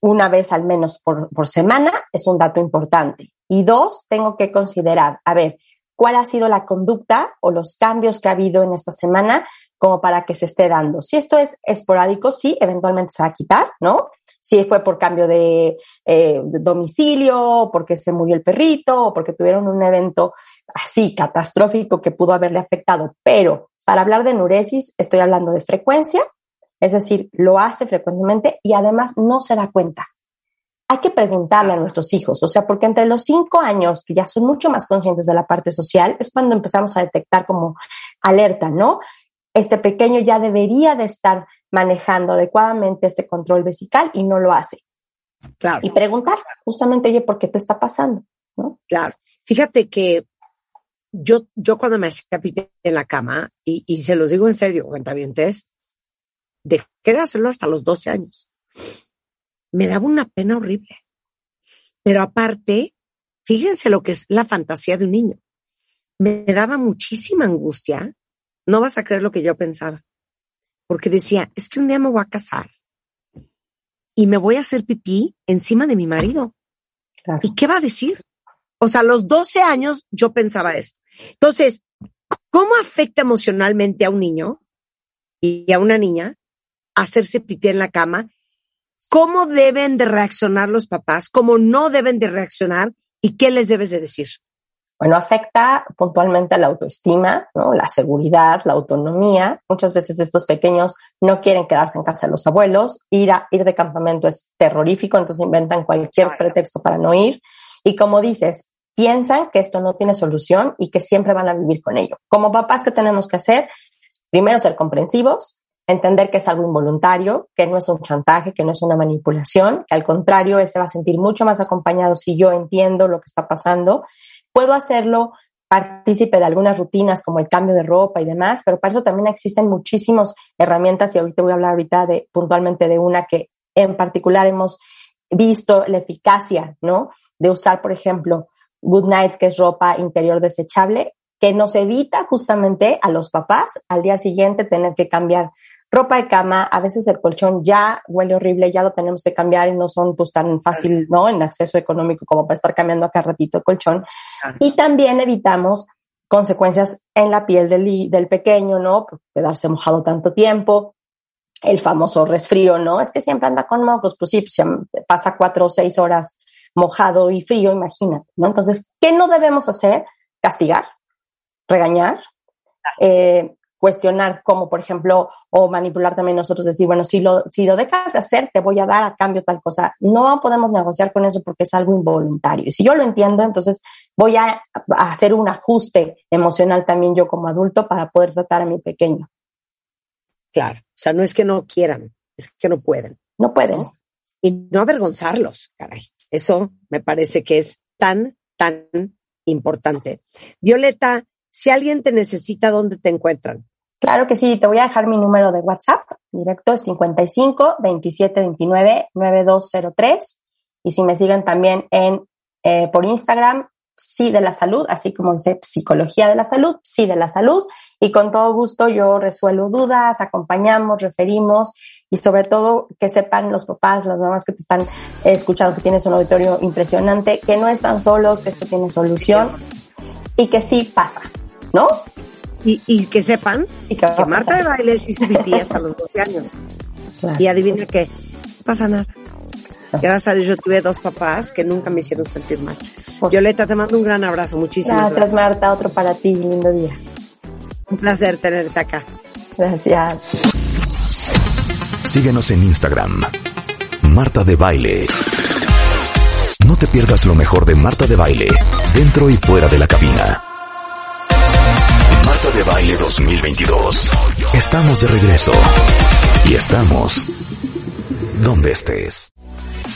una vez al menos por, por semana, es un dato importante. Y dos, tengo que considerar, a ver, cuál ha sido la conducta o los cambios que ha habido en esta semana como para que se esté dando. Si esto es esporádico, sí, eventualmente se va a quitar, ¿no? Si fue por cambio de, eh, de domicilio, porque se murió el perrito, o porque tuvieron un evento así catastrófico que pudo haberle afectado. Pero para hablar de enuresis, estoy hablando de frecuencia, es decir, lo hace frecuentemente y además no se da cuenta. Hay que preguntarle a nuestros hijos, o sea, porque entre los cinco años, que ya son mucho más conscientes de la parte social, es cuando empezamos a detectar como alerta, ¿no? Este pequeño ya debería de estar manejando adecuadamente este control vesical y no lo hace. Claro. Y preguntar justamente, oye, ¿por qué te está pasando? ¿No? Claro. Fíjate que yo, yo cuando me hacía pipí en la cama, y, y se los digo en serio, cuentavientes, dejé de hacerlo hasta los 12 años. Me daba una pena horrible. Pero aparte, fíjense lo que es la fantasía de un niño. Me daba muchísima angustia no vas a creer lo que yo pensaba. Porque decía, es que un día me voy a casar y me voy a hacer pipí encima de mi marido. ¿Y qué va a decir? O sea, a los 12 años yo pensaba esto. Entonces, ¿cómo afecta emocionalmente a un niño y a una niña hacerse pipí en la cama? ¿Cómo deben de reaccionar los papás? ¿Cómo no deben de reaccionar? ¿Y qué les debes de decir? Bueno, afecta puntualmente a la autoestima, ¿no? la seguridad, la autonomía. Muchas veces estos pequeños no quieren quedarse en casa de los abuelos. Ir, a, ir de campamento es terrorífico, entonces inventan cualquier pretexto para no ir. Y como dices, piensan que esto no tiene solución y que siempre van a vivir con ello. Como papás, ¿qué tenemos que hacer? Primero, ser comprensivos, entender que es algo involuntario, que no es un chantaje, que no es una manipulación, que al contrario, él se va a sentir mucho más acompañado si yo entiendo lo que está pasando Puedo hacerlo partícipe de algunas rutinas como el cambio de ropa y demás, pero para eso también existen muchísimas herramientas y te voy a hablar ahorita de puntualmente de una que en particular hemos visto la eficacia, ¿no? De usar, por ejemplo, Good Nights, que es ropa interior desechable, que nos evita justamente a los papás al día siguiente tener que cambiar ropa de cama, a veces el colchón ya huele horrible, ya lo tenemos que cambiar y no son pues tan fácil, ¿no? En acceso económico como para estar cambiando acá ratito el colchón. Y también evitamos consecuencias en la piel del, del pequeño, ¿no? Por quedarse mojado tanto tiempo, el famoso resfrío, ¿no? Es que siempre anda con mocos, pues sí, pues pasa cuatro o seis horas mojado y frío, imagínate, ¿no? Entonces, ¿qué no debemos hacer? Castigar, regañar, eh, cuestionar como, por ejemplo, o manipular también nosotros, decir, bueno, si lo, si lo dejas de hacer, te voy a dar a cambio tal cosa. No podemos negociar con eso porque es algo involuntario. Y si yo lo entiendo, entonces voy a, hacer un ajuste emocional también yo como adulto para poder tratar a mi pequeño. Claro, o sea, no es que no quieran, es que no pueden. No pueden. Y no avergonzarlos, caray. Eso me parece que es tan, tan importante. Violeta, si alguien te necesita, ¿dónde te encuentran? Claro que sí, te voy a dejar mi número de WhatsApp directo, es 55 27 29 9203. Y si me siguen también en, eh, por Instagram, sí de la salud, así como dice psicología de la salud, sí de la salud. Y con todo gusto yo resuelvo dudas, acompañamos, referimos y sobre todo que sepan los papás, las mamás que te están escuchando, que tienes un auditorio impresionante, que no están solos, que esto tiene solución y que sí pasa, ¿no? Y, y que sepan Y que, que Marta de baile hizo pipí hasta los 12 años. Y adivina qué, no pasa nada. Gracias a Dios yo tuve dos papás que nunca me hicieron sentir mal. Violeta, te mando un gran abrazo. Muchísimas Gracias, gracias. Marta, otro para ti, lindo día. Un placer tenerte acá. Gracias. Síguenos en Instagram. Marta de Baile. No te pierdas lo mejor de Marta de Baile, dentro y fuera de la cabina. Marta de Baile 2022. Estamos de regreso. Y estamos donde estés.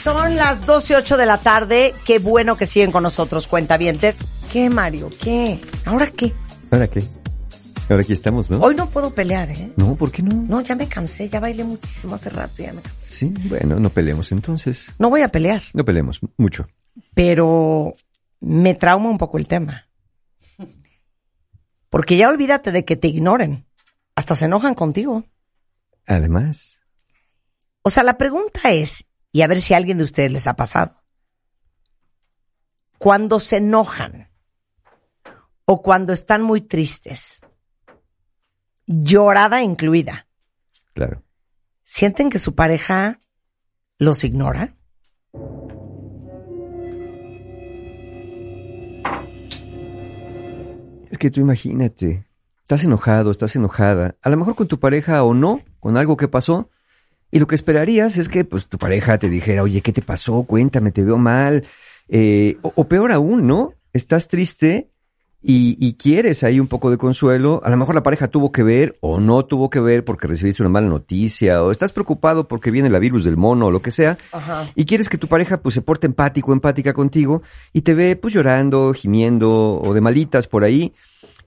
Son las 12.08 de la tarde. Qué bueno que siguen con nosotros, cuentavientes. ¿Qué, Mario? ¿Qué? ¿Ahora qué? ¿Ahora qué? Ahora aquí estamos, ¿no? Hoy no puedo pelear, ¿eh? No, ¿por qué no? No, ya me cansé. Ya bailé muchísimo hace rato. Ya me cansé. Sí, bueno, no peleemos entonces. No voy a pelear, No peleemos mucho. pero me trauma un poco el tema. Porque ya olvídate de que te ignoren. Hasta se enojan contigo. Además, O sea, la pregunta es, y a ver si a alguien de ustedes les ha pasado. Cuando se enojan o cuando están muy tristes, llorada incluida, claro. ¿sienten que su pareja los ignora? Es que tú imagínate, estás enojado, estás enojada, a lo mejor con tu pareja o no, con algo que pasó, y lo que esperarías es que pues tu pareja te dijera, oye, ¿qué te pasó? Cuéntame, te veo mal. Eh, o, o peor aún, ¿no? Estás triste y, y quieres ahí un poco de consuelo. A lo mejor la pareja tuvo que ver o no tuvo que ver porque recibiste una mala noticia o estás preocupado porque viene la virus del mono o lo que sea. Ajá. Y quieres que tu pareja pues se porte empático, empática contigo y te ve pues llorando, gimiendo o de malitas por ahí.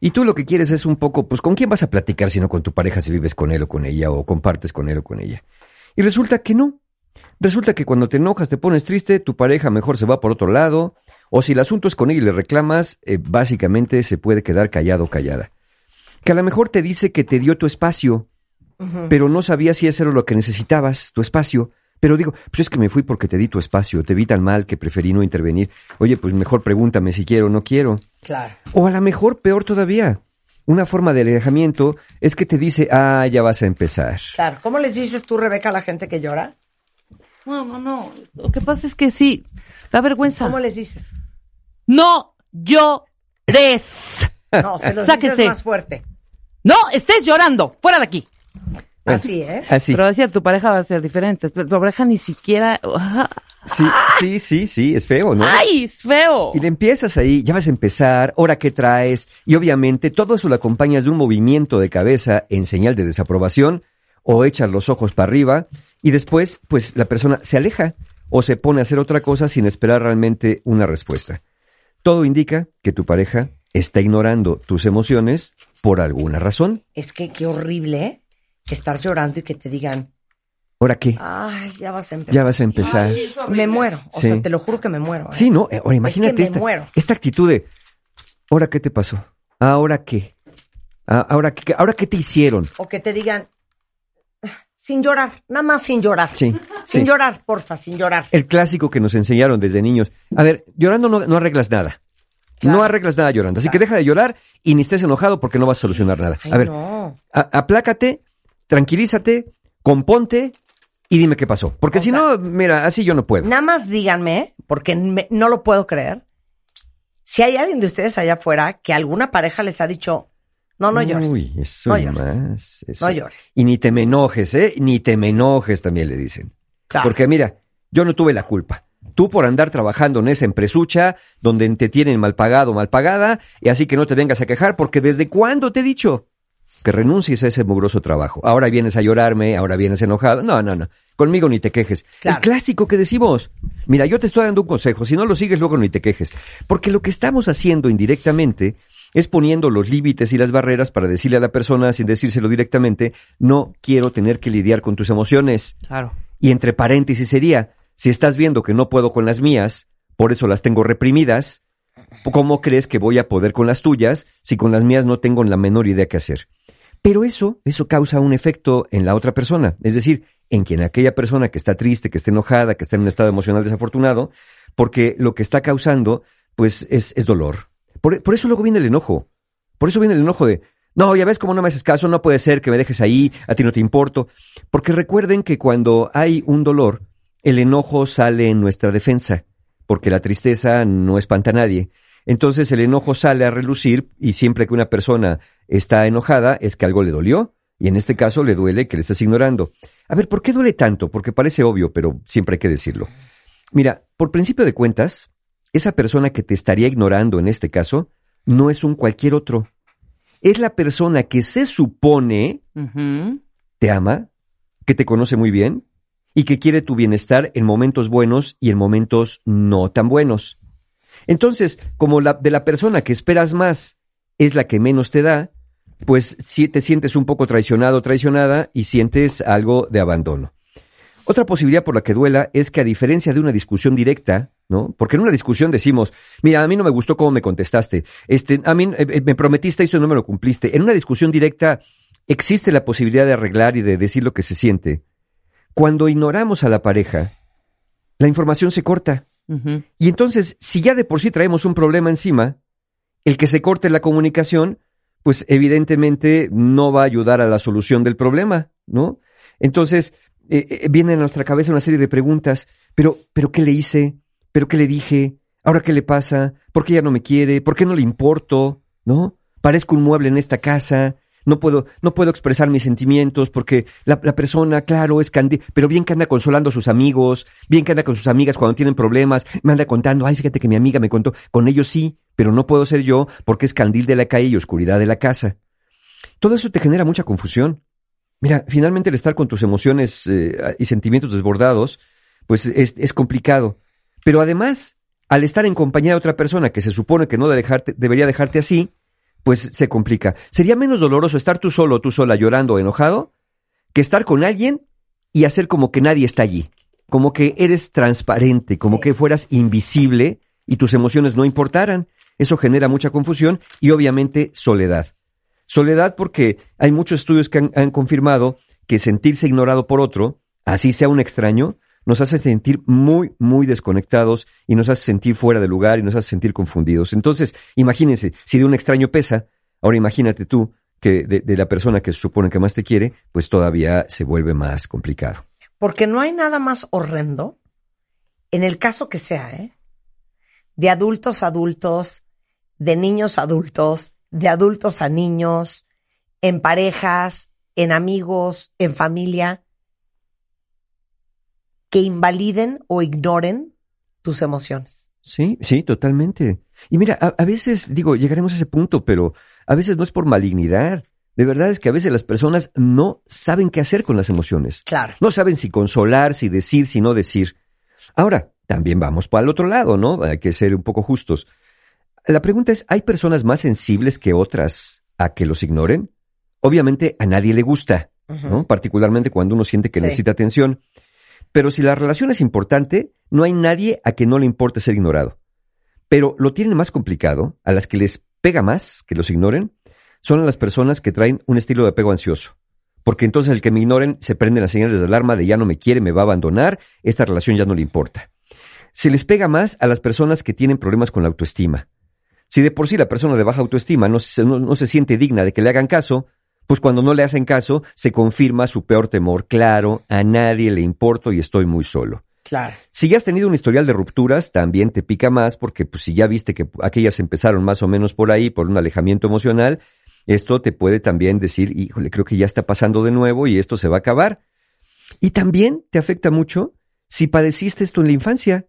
Y tú lo que quieres es un poco, pues, ¿con quién vas a platicar si no con tu pareja si vives con él o con ella o compartes con él o con ella? Y resulta que no. Resulta que cuando te enojas, te pones triste, tu pareja mejor se va por otro lado, o si el asunto es con él y le reclamas, eh, básicamente se puede quedar callado o callada. Que a lo mejor te dice que te dio tu espacio, pero no sabía si eso era lo que necesitabas, tu espacio. Pero digo, pues es que me fui porque te di tu espacio, te vi tan mal que preferí no intervenir. Oye, pues mejor pregúntame si quiero o no quiero. Claro. O a lo mejor, peor todavía, una forma de alejamiento es que te dice, ah, ya vas a empezar. Claro. ¿Cómo les dices tú, Rebeca, a la gente que llora? No, no, no. Lo que pasa es que sí, da vergüenza. ¿Cómo les dices? No llores. No, se los Sáquese. dices más fuerte. No estés llorando. Fuera de aquí. Así, ¿eh? Así. Pero decía, tu pareja va a ser diferente. Pero tu pareja ni siquiera... Sí, sí, sí, sí, es feo, ¿no? ¡Ay, es feo! Y le empiezas ahí, ya vas a empezar, ahora qué traes, y obviamente todo eso lo acompañas de un movimiento de cabeza en señal de desaprobación, o echas los ojos para arriba, y después, pues la persona se aleja, o se pone a hacer otra cosa sin esperar realmente una respuesta. Todo indica que tu pareja está ignorando tus emociones por alguna razón. Es que qué horrible, ¿eh? Estar llorando y que te digan, ¿Ahora qué? ay, ya vas a empezar. Ya vas a empezar. Me muero. O Sí. sea, te lo juro que me muero. ¿eh? Sí, no, eh, ahora imagínate es que me esta, muero. esta actitud de, ¿ahora qué te pasó? ¿Ahora qué? Ah, ¿Ahora qué, ahora qué te hicieron? O que te digan, sin llorar, nada más sin llorar. Sí, Sin sí. llorar, porfa, sin llorar. El clásico que nos enseñaron desde niños. A ver, llorando no, no arreglas nada. No arreglas nada llorando. Así que deja de llorar y ni estés enojado porque no vas a solucionar nada. Ay, a ver, no. a- aplácate, tranquilízate, componte y dime qué pasó. Porque si no, mira, así yo no puedo. Nada más díganme, porque me- no lo puedo creer, si hay alguien de ustedes allá afuera que alguna pareja les ha dicho, no, no llores. Uy, eso no llores. más. eso. No llores. Y ni te me enojes, ¿eh? Ni te me enojes también le dicen. Claro. Porque mira, yo no tuve la culpa. Tú por andar trabajando en esa empresucha donde te tienen mal pagado, mal pagada, y así que no te vengas a quejar, porque desde cuándo te he dicho que renuncies a ese mugroso trabajo. Ahora vienes a llorarme, ahora vienes enojado. No, no, no. Conmigo ni te quejes. El clásico que decimos. Mira, yo te estoy dando un consejo. Si no lo sigues, luego ni te quejes. Porque lo que estamos haciendo indirectamente es poniendo los límites y las barreras para decirle a la persona, sin decírselo directamente, no quiero tener que lidiar con tus emociones. Claro. Y entre paréntesis sería, si estás viendo que no puedo con las mías, por eso las tengo reprimidas, ¿Cómo crees que voy a poder con las tuyas si con las mías no tengo la menor idea qué hacer? Pero eso, eso causa un efecto en la otra persona, es decir, en quien aquella persona que está triste, que está enojada, que está en un estado emocional desafortunado, porque lo que está causando, pues, es, es dolor. Por, eso luego viene el enojo. Por eso viene el enojo de, no, ya ves cómo no me haces caso, no puede ser que me dejes ahí, a ti no te importo. Porque recuerden que cuando hay un dolor, el enojo sale en nuestra defensa, porque la tristeza no espanta a nadie. Entonces el enojo sale a relucir y siempre que una persona está enojada es que algo le dolió y en este caso le duele que le estés ignorando. A ver, ¿por qué duele tanto? Porque parece obvio, pero siempre hay que decirlo. Mira, por principio de cuentas, esa persona que te estaría ignorando en este caso no es un cualquier otro. Es la persona que se supone te ama, que te conoce muy bien y que quiere tu bienestar en momentos buenos y en momentos no tan buenos. Entonces, como la de la persona que esperas más es la que menos te da, pues si te sientes un poco traicionado o traicionada y sientes algo de abandono. Otra posibilidad por la que duela es que a diferencia de una discusión directa, ¿no? Porque en una discusión decimos, mira, a mí no me gustó cómo me contestaste, este, a mí eh, eh, me prometiste esto y no me lo cumpliste. En una discusión directa existe la posibilidad de arreglar y de decir lo que se siente. Cuando ignoramos a la pareja, la información se corta. Y entonces, si ya de por sí traemos un problema encima, el que se corte la comunicación, pues evidentemente no va a ayudar a la solución del problema, ¿no? Entonces, eh, eh, viene a nuestra cabeza una serie de preguntas, pero, pero ¿qué le hice? ¿Pero qué le dije? ¿Ahora qué le pasa? ¿Por qué ya no me quiere? ¿Por qué no le importo? ¿No? Parezco un mueble en esta casa no puedo, no puedo expresar mis sentimientos porque la, la persona, claro, es candil, pero bien que anda consolando a sus amigos, bien que anda con sus amigas cuando tienen problemas, me anda contando, ay, fíjate que mi amiga me contó, con ellos sí, pero no puedo ser yo porque es candil de la calle y oscuridad de la casa. Todo eso te genera mucha confusión. Mira, finalmente el estar con tus emociones eh, y sentimientos desbordados, pues es, es complicado. Pero además, al estar en compañía de otra persona que se supone que no dejarte, debería dejarte así, pues se complica. Sería menos doloroso estar tú solo, tú sola, llorando o enojado, que estar con alguien y hacer como que nadie está allí, como que eres transparente, como que fueras invisible y tus emociones no importaran. Eso genera mucha confusión y obviamente soledad. Soledad porque hay muchos estudios que han, confirmado que sentirse ignorado por otro, así sea un extraño, nos hace sentir muy, muy desconectados y nos hace sentir fuera de lugar y nos hace sentir confundidos. Entonces, imagínense, si de un extraño pesa, ahora imagínate tú que de, la persona que se supone que más te quiere, pues todavía se vuelve más complicado. Porque no hay nada más horrendo, en el caso que sea, ¿eh? De adultos adultos, de niños adultos, de adultos a niños, en parejas, en amigos, en familia, que invaliden o ignoren tus emociones. Sí, sí, totalmente. Y mira, a, veces, digo, llegaremos a ese punto, pero a veces no es por malignidad. De verdad es que a veces las personas no saben qué hacer con las emociones. Claro. No saben si consolar, si decir, si no decir. Ahora, también vamos para el otro lado, ¿no? Hay que ser un poco justos. La pregunta es, ¿hay personas más sensibles que otras a que los ignoren? Obviamente a nadie le gusta, ¿no? Particularmente cuando uno siente que necesita atención. Pero si la relación es importante, no hay nadie a que no le importe ser ignorado. Pero lo tienen más complicado, a las que les pega más que los ignoren, son a las personas que traen un estilo de apego ansioso. Porque entonces el que me ignoren se prenden las señales de alarma de ya no me quiere, me va a abandonar, esta relación ya no le importa. Se les pega más a las personas que tienen problemas con la autoestima. Si de por sí la persona de baja autoestima no se, no se siente digna de que le hagan caso, pues cuando no le hacen caso, se confirma su peor temor. Claro, a nadie le importo y estoy muy solo. Claro. Si ya has tenido un historial de rupturas, también te pica más porque pues, si ya viste que aquellas empezaron más o menos por ahí, por un alejamiento emocional, esto te puede también decir, híjole, creo que ya está pasando de nuevo y esto se va a acabar. Y también te afecta mucho si padeciste esto en la infancia.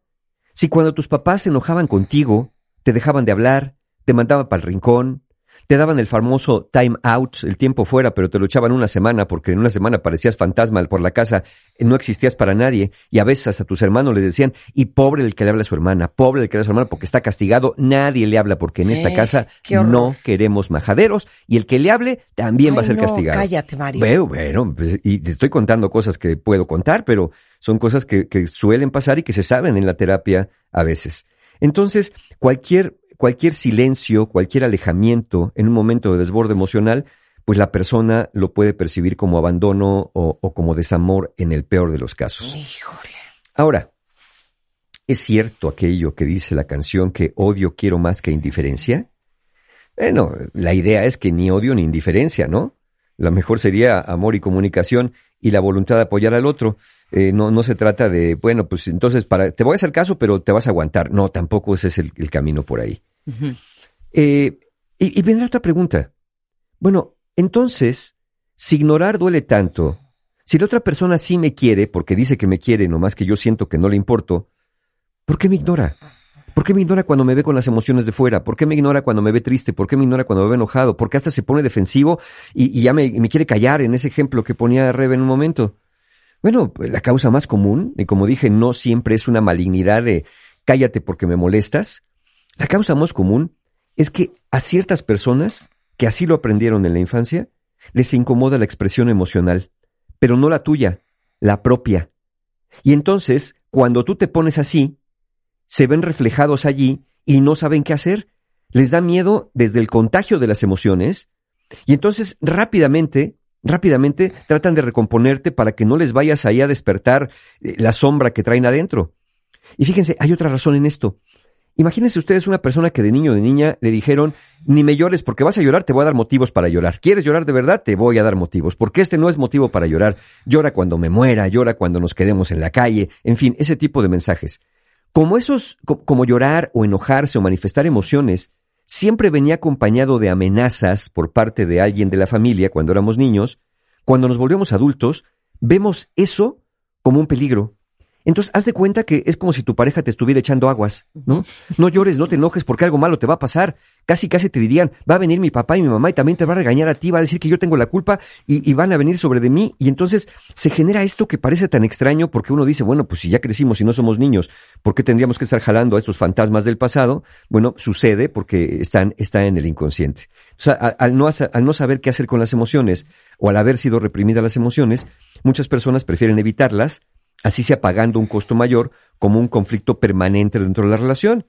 Si cuando tus papás se enojaban contigo, te dejaban de hablar, te mandaban para el rincón, te daban el famoso time out, el tiempo fuera, pero te lo echaban una semana porque en una semana parecías fantasma por la casa, no existías para nadie y a veces hasta tus hermanos le decían, y pobre el que le habla a su hermana, pobre el que le habla a su hermana porque está castigado, nadie le habla porque en esta Eh, casa no queremos majaderos y el que le hable también va a ser no, castigado. cállate, Mario. Bueno, bueno, pues, y te estoy contando cosas que puedo contar, pero son cosas que, que suelen pasar y que se saben en la terapia a veces. Entonces, cualquier cualquier silencio, cualquier alejamiento en un momento de desborde emocional, pues la persona lo puede percibir como abandono o, o como desamor en el peor de los casos. Ahora, ¿es cierto aquello que dice la canción que odio quiero más que indiferencia? Bueno, la idea es que ni odio ni indiferencia, ¿no? Lo mejor sería amor y comunicación y la voluntad de apoyar al otro. Eh, no, no se trata de, bueno, pues entonces para, te voy a hacer caso, pero te vas a aguantar. No, tampoco ese es el, el camino por ahí. Eh, y, y vendrá otra pregunta. Bueno, entonces, si ignorar duele tanto, si la otra persona sí me quiere, porque dice que me quiere, nomás que yo siento que no le importo, ¿por qué me ignora? ¿Por qué me ignora cuando me ve con las emociones de fuera? ¿Por qué me ignora cuando me ve triste? ¿Por qué me ignora cuando me ve enojado? ¿Por qué hasta se pone defensivo y, ya me, me quiere callar en ese ejemplo que ponía Rebe en un momento? Bueno, pues, la causa más común, y como dije, no siempre es una malignidad de cállate porque me molestas. La causa más común es que a ciertas personas que así lo aprendieron en la infancia, les incomoda la expresión emocional, pero no la tuya, la propia. Y entonces, cuando tú te pones así, se ven reflejados allí y no saben qué hacer. Les da miedo desde el contagio de las emociones y entonces rápidamente, rápidamente tratan de recomponerte para que no les vayas ahí a despertar eh, la sombra que traen adentro. Y fíjense, hay otra razón en esto. Imagínense ustedes una persona que de niño o de niña le dijeron, ni me llores porque vas a llorar, te voy a dar motivos para llorar. ¿Quieres llorar de verdad? Te voy a dar motivos, porque este no es motivo para llorar. Llora cuando me muera, llora cuando nos quedemos en la calle, en fin, ese tipo de mensajes. Como esos, co- como llorar o enojarse o manifestar emociones, siempre venía acompañado de amenazas por parte de alguien de la familia cuando éramos niños, cuando nos volvemos adultos, vemos eso como un peligro. Entonces, haz de cuenta que es como si tu pareja te estuviera echando aguas, ¿no? No llores, no te enojes porque algo malo te va a pasar. Casi, casi te dirían, va a venir mi papá y mi mamá y también te va a regañar a ti, va a decir que yo tengo la culpa y, y van a venir sobre de mí. Y entonces se genera esto que parece tan extraño porque uno dice, bueno, pues si ya crecimos y no somos niños, ¿por qué tendríamos que estar jalando a estos fantasmas del pasado? Bueno, sucede porque están, está en el inconsciente. O sea, al no, al no saber qué hacer con las emociones o al haber sido reprimidas las emociones, muchas personas prefieren evitarlas así sea pagando un costo mayor como un conflicto permanente dentro de la relación.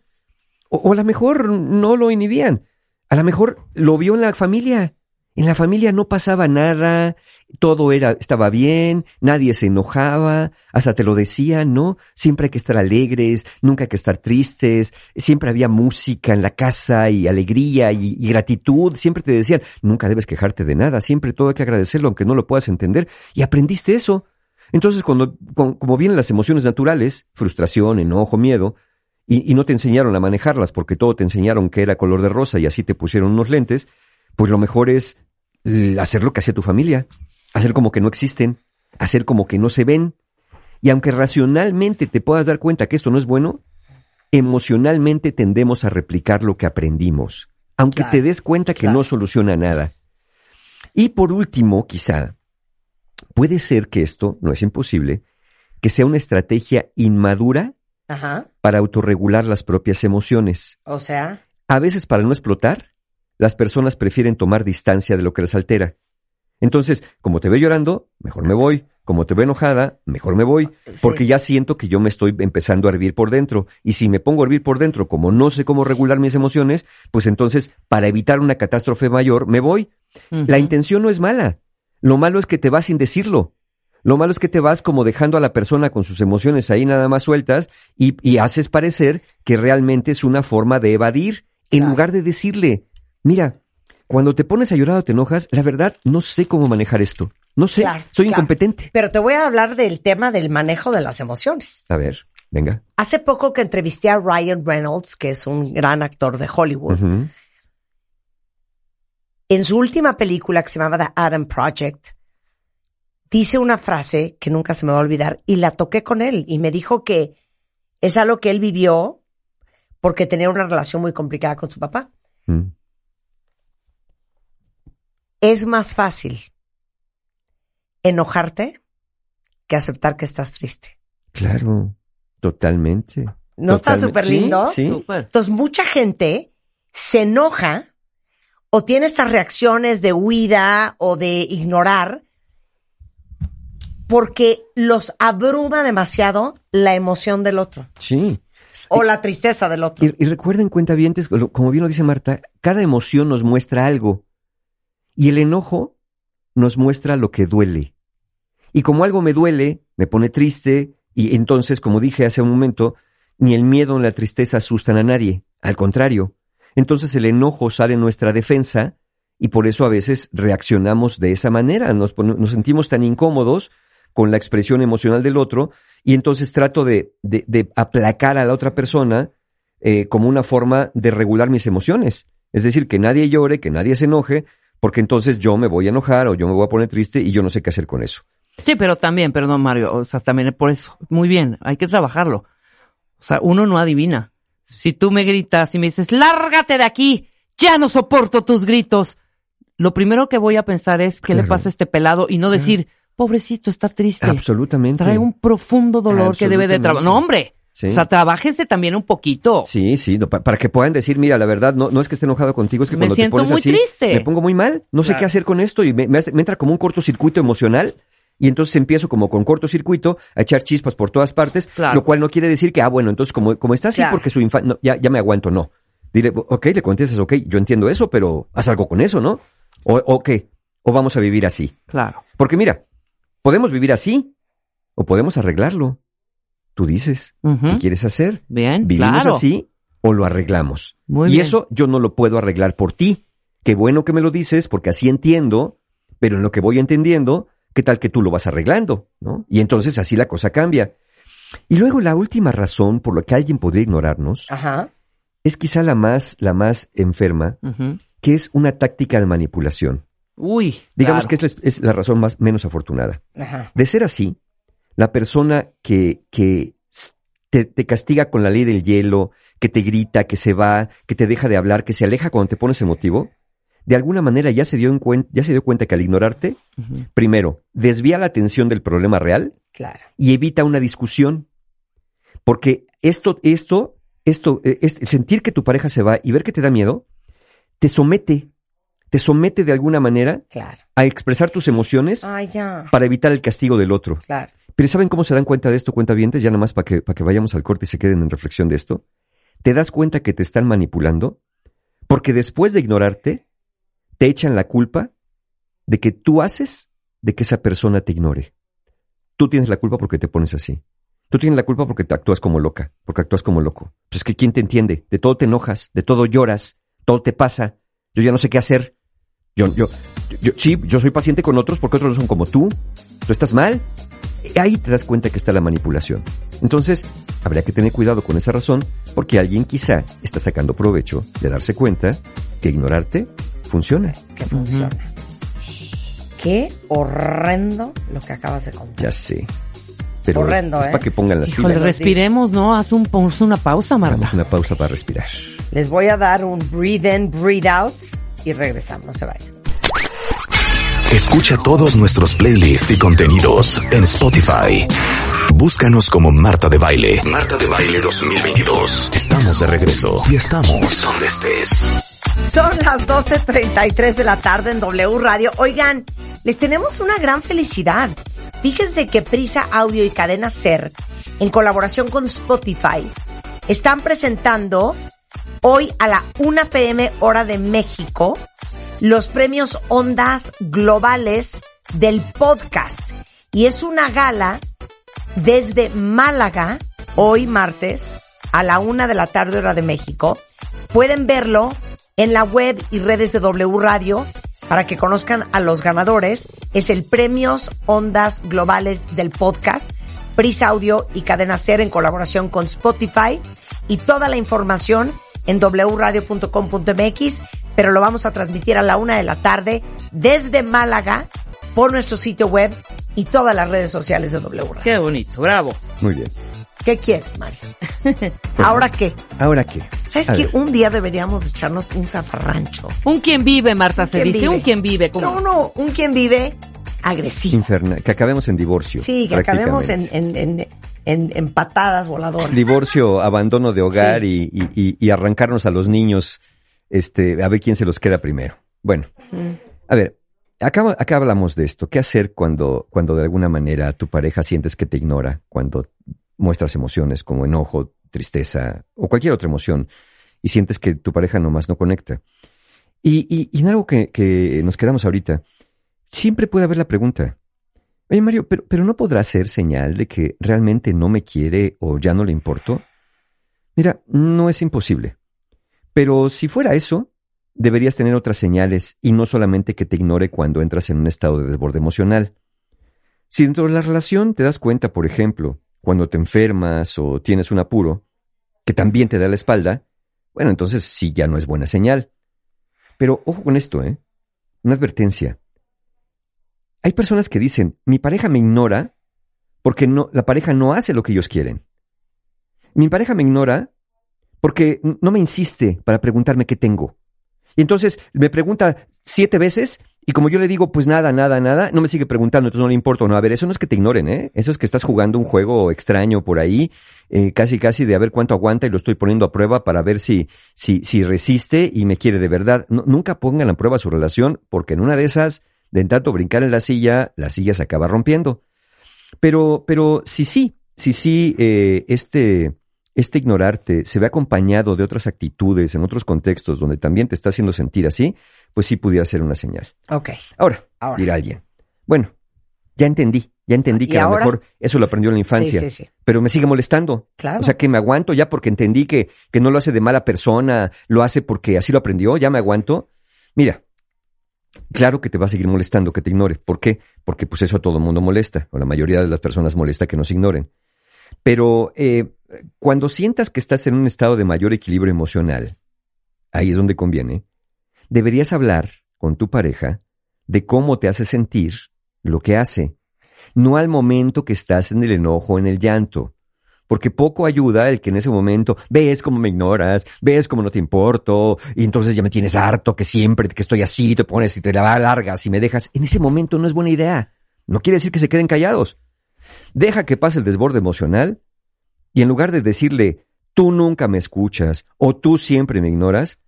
O, a lo mejor no lo inhibían, a lo mejor lo vio en la familia. En la familia no pasaba nada, todo era, estaba bien, nadie se enojaba, hasta te lo decían, ¿no? Siempre hay que estar alegres, nunca hay que estar tristes, siempre había música en la casa y alegría y, y gratitud, siempre te decían, nunca debes quejarte de nada, siempre todo hay que agradecerlo aunque no lo puedas entender, y aprendiste eso. Entonces, cuando, como vienen las emociones naturales, frustración, enojo, miedo, y, y no te enseñaron a manejarlas porque todo te enseñaron que era color de rosa y así te pusieron unos lentes, pues lo mejor es hacer lo que hacía tu familia, hacer como que no existen, hacer como que no se ven. Y aunque racionalmente te puedas dar cuenta que esto no es bueno, emocionalmente tendemos a replicar lo que aprendimos, aunque te des cuenta que no soluciona nada. Y por último, quizá, puede ser que esto, no es imposible, que sea una estrategia inmadura Ajá. para autorregular las propias emociones. O sea, A veces, para no explotar, las personas prefieren tomar distancia de lo que les altera. Entonces, como te veo llorando, mejor me voy. Como te veo enojada, mejor me voy. Porque ya siento que yo me estoy empezando a hervir por dentro. Y si me pongo a hervir por dentro, como no sé cómo regular mis emociones, pues entonces, para evitar una catástrofe mayor, me voy. La intención no es mala. Lo malo es que te vas sin decirlo. Lo malo es que te vas como dejando a la persona con sus emociones ahí nada más sueltas y, y haces parecer que realmente es una forma de evadir en lugar de decirle, mira, cuando te pones a llorar o te enojas, la verdad no sé cómo manejar esto. No sé, Claro, soy claro. incompetente. pero te voy a hablar del tema del manejo de las emociones. A ver, venga. Hace poco que entrevisté a Ryan Reynolds, que es un gran actor de Hollywood. En su última película que se llamaba The Adam Project, dice una frase que nunca se me va a olvidar y la toqué con él y me dijo que es algo que él vivió porque tenía una relación muy complicada con su papá. Mm. Es más fácil enojarte que aceptar que estás triste. Claro, totalmente. ¿No está súper lindo? Sí, sí. Entonces, mucha gente se enoja o tiene estas reacciones de huida o de ignorar porque los abruma demasiado la emoción del otro. Sí. o la tristeza del otro. Y, y recuerden, cuentavientes, como bien lo dice Marta, cada emoción nos muestra algo. Y el enojo nos muestra lo que duele. Y como algo me duele, me pone triste, y entonces, como dije hace un momento, ni el miedo ni la tristeza asustan a nadie. Al contrario. Entonces el enojo sale en nuestra defensa y por eso a veces reaccionamos de esa manera. Nos, sentimos tan incómodos con la expresión emocional del otro y entonces trato de aplacar a la otra persona eh, como una forma de regular mis emociones. Es decir, que nadie llore, que nadie se enoje, porque entonces yo me voy a enojar o yo me voy a poner triste y yo no sé qué hacer con eso. Sí, pero también, perdón, Mario, o sea, también por eso, muy bien, hay que trabajarlo. O sea, uno no adivina. Si tú me gritas y me dices, lárgate de aquí, ya no soporto tus gritos, lo primero que voy a pensar es, ¿qué le pasa a este pelado? Y no decir, pobrecito, está triste. Absolutamente. Trae un profundo dolor que debe de trabajar. No, hombre. Sí. O sea, trabájense también un poquito. Sí, sí, no, para que puedan decir, mira, la verdad, no, no es que esté enojado contigo, es que Me cuando siento te pones muy así, triste. me pongo muy mal, no sé qué hacer con esto y me, me hace- me entra como un cortocircuito emocional y entonces empiezo como con cortocircuito a echar chispas por todas partes, Claro. lo cual no quiere decir que, ah, bueno, entonces como, como está así Claro. porque su infancia, ya, ya me aguanto, no. Dile, ok, le contestas, ok, yo entiendo eso, pero haz algo con eso, ¿no? O, o qué, o vamos a vivir así. Claro. Porque mira, podemos vivir así o podemos arreglarlo. Tú dices. ¿qué quieres hacer? Bien, ¿Vivimos claro. así o lo arreglamos? Muy y bien. eso yo no lo puedo arreglar por ti. Qué bueno que me lo dices porque así entiendo, pero en lo que voy entendiendo, ¿qué tal que tú lo vas arreglando? ¿no? Y entonces así la cosa cambia. Y luego la última razón por la que alguien podría ignorarnos Ajá. es quizá la más, la más enferma, que es una táctica de manipulación. Uy. Digamos claro. que es la, es la razón más, menos afortunada. Ajá. De ser así, la persona que, te, te castiga con la ley del hielo, que te grita, que se va, que te deja de hablar, que se aleja cuando te pones emotivo, de alguna manera ya se dio, en ya se dio cuenta que al ignorarte, primero, desvía la atención del problema real Claro. y evita una discusión. Porque esto, esto, esto, eh, es- el sentir que tu pareja se va y ver que te da miedo, te somete, te somete de alguna manera Claro. a expresar tus emociones Ay, ya. para evitar el castigo del otro. Claro. Pero ¿saben cómo se dan cuenta de esto, cuentavientes? Ya nomás para que, para que vayamos al corte y se queden en reflexión de esto. ¿Te das cuenta que te están manipulando? Porque después de ignorarte, te echan la culpa de que tú haces de que esa persona te ignore. Tú tienes la culpa porque te pones así. Tú tienes la culpa porque te actúas como loca, porque actúas como loco. Pues es que ¿quién te entiende? De todo te enojas, de todo lloras, todo te pasa. Yo ya no sé qué hacer. Yo, yo, yo, sí, yo soy paciente con otros porque otros no son como tú. Tú estás mal. Ahí te das cuenta que está la manipulación. Entonces, habría que tener cuidado con esa razón porque alguien quizá está sacando provecho de darse cuenta que ignorarte funciona. Que funciona. Qué horrendo lo que acabas de contar. Ya sé. Pero Horrendo, es, ¿eh? para que pongan las Híjole, pilas. respiremos, ¿no? Haz un, una pausa, Marta. Hagamos una pausa para respirar. Les voy a dar un breathe in, breathe out y regresamos. No se vayan. Escucha todos nuestros playlists y contenidos en Spotify. Búscanos como Marta de Baile. Marta de Baile 2022. Estamos de regreso y estamos donde estés. Son las 12.33 de la tarde en W Radio. Oigan, les tenemos una gran felicidad. Fíjense que Prisa Audio y Cadena Ser, en colaboración con Spotify, están presentando hoy a la 1 pm hora de México los premios Ondas Globales del podcast. Y es una gala desde Málaga, hoy martes, a la una de la tarde hora de México. Pueden verlo en la web y redes de W Radio para que conozcan a los ganadores. Es el Premios Ondas Globales del Podcast, Prisa Audio y Cadena Ser en colaboración con Spotify y toda la información en wradio.com.mx, pero lo vamos a transmitir a la una de la tarde desde Málaga por nuestro sitio web y todas las redes sociales de W Radio. Qué bonito, bravo. Muy bien. ¿Qué quieres, Mario? [laughs] ¿Ahora qué? ¿Ahora qué? ¿Sabes A que ver. un día deberíamos echarnos un zafarrancho? Un quien vive, Marta, se ¿Quién dice. vive? Un quien vive. como- No, uno, un quien vive agresivo. Infernal. Que acabemos en divorcio. Sí, que acabemos en, en, en, en, en patadas voladoras. Divorcio, abandono de hogar y, y- y- y arrancarnos a los niños, este, a ver quién se los queda primero. Bueno, Mm. a ver, acá, acá hablamos de esto. ¿Qué hacer cuando, cuando de alguna manera tu pareja sientes que te ignora, cuando muestras emociones como enojo, tristeza o cualquier otra emoción y sientes que tu pareja nomás no conecta. Y, y, en algo que, que nos quedamos ahorita, siempre puede haber la pregunta, oye Mario, pero, pero ¿no podrá ser señal de que realmente no me quiere o ya no le importo? Mira, no es imposible. Pero si fuera eso, deberías tener otras señales y no solamente que te ignore cuando entras en un estado de desborde emocional. Si dentro de la relación te das cuenta, por ejemplo, cuando te enfermas o tienes un apuro, que también te da la espalda, bueno, entonces sí ya no es buena señal. Pero ojo con esto, ¿eh? Una advertencia. Hay personas que dicen, mi pareja me ignora porque no, la pareja no hace lo que ellos quieren. Mi pareja me ignora porque no me insiste para preguntarme qué tengo. Y entonces me pregunta siete veces y como yo le digo, pues nada, nada, nada, no me sigue preguntando, entonces no le importa no. A ver, eso no es que te ignoren, ¿eh? Eso es que estás jugando un juego extraño por ahí, eh, casi, casi de a ver cuánto aguanta y lo estoy poniendo a prueba para ver si, si, si resiste y me quiere de verdad. Nunca pongan a prueba su relación porque en una de esas, de en tanto brincar en la silla, la silla se acaba rompiendo. Pero, pero si sí, si sí, eh, este, este ignorarte se ve acompañado de otras actitudes en otros contextos donde también te está haciendo sentir así, pues sí pudiera ser una señal. Ok. Ahora, dirá alguien, bueno, ya entendí, ya entendí que a lo mejor eso lo aprendió en la infancia, Sí, sí, sí. pero me sigue molestando. Claro. O sea, que me aguanto ya porque entendí que, que no lo hace de mala persona, lo hace porque así lo aprendió, ya me aguanto. Mira, claro que te va a seguir molestando que te ignore. ¿Por qué? Porque pues eso a todo el mundo molesta, o la mayoría de las personas molesta que nos ignoren. Pero eh, cuando sientas que estás en un estado de mayor equilibrio emocional, ahí es donde conviene, deberías hablar con tu pareja de cómo te hace sentir lo que hace, no al momento que estás en el enojo, en el llanto. Porque poco ayuda el que en ese momento ves cómo me ignoras, ves cómo no te importo, y entonces ya me tienes harto que siempre que estoy así te pones y te la largas y me dejas. En ese momento no es buena idea. No quiere decir que se queden callados. Deja que pase el desborde emocional y en lugar de decirle, tú nunca me escuchas o tú siempre me ignoras,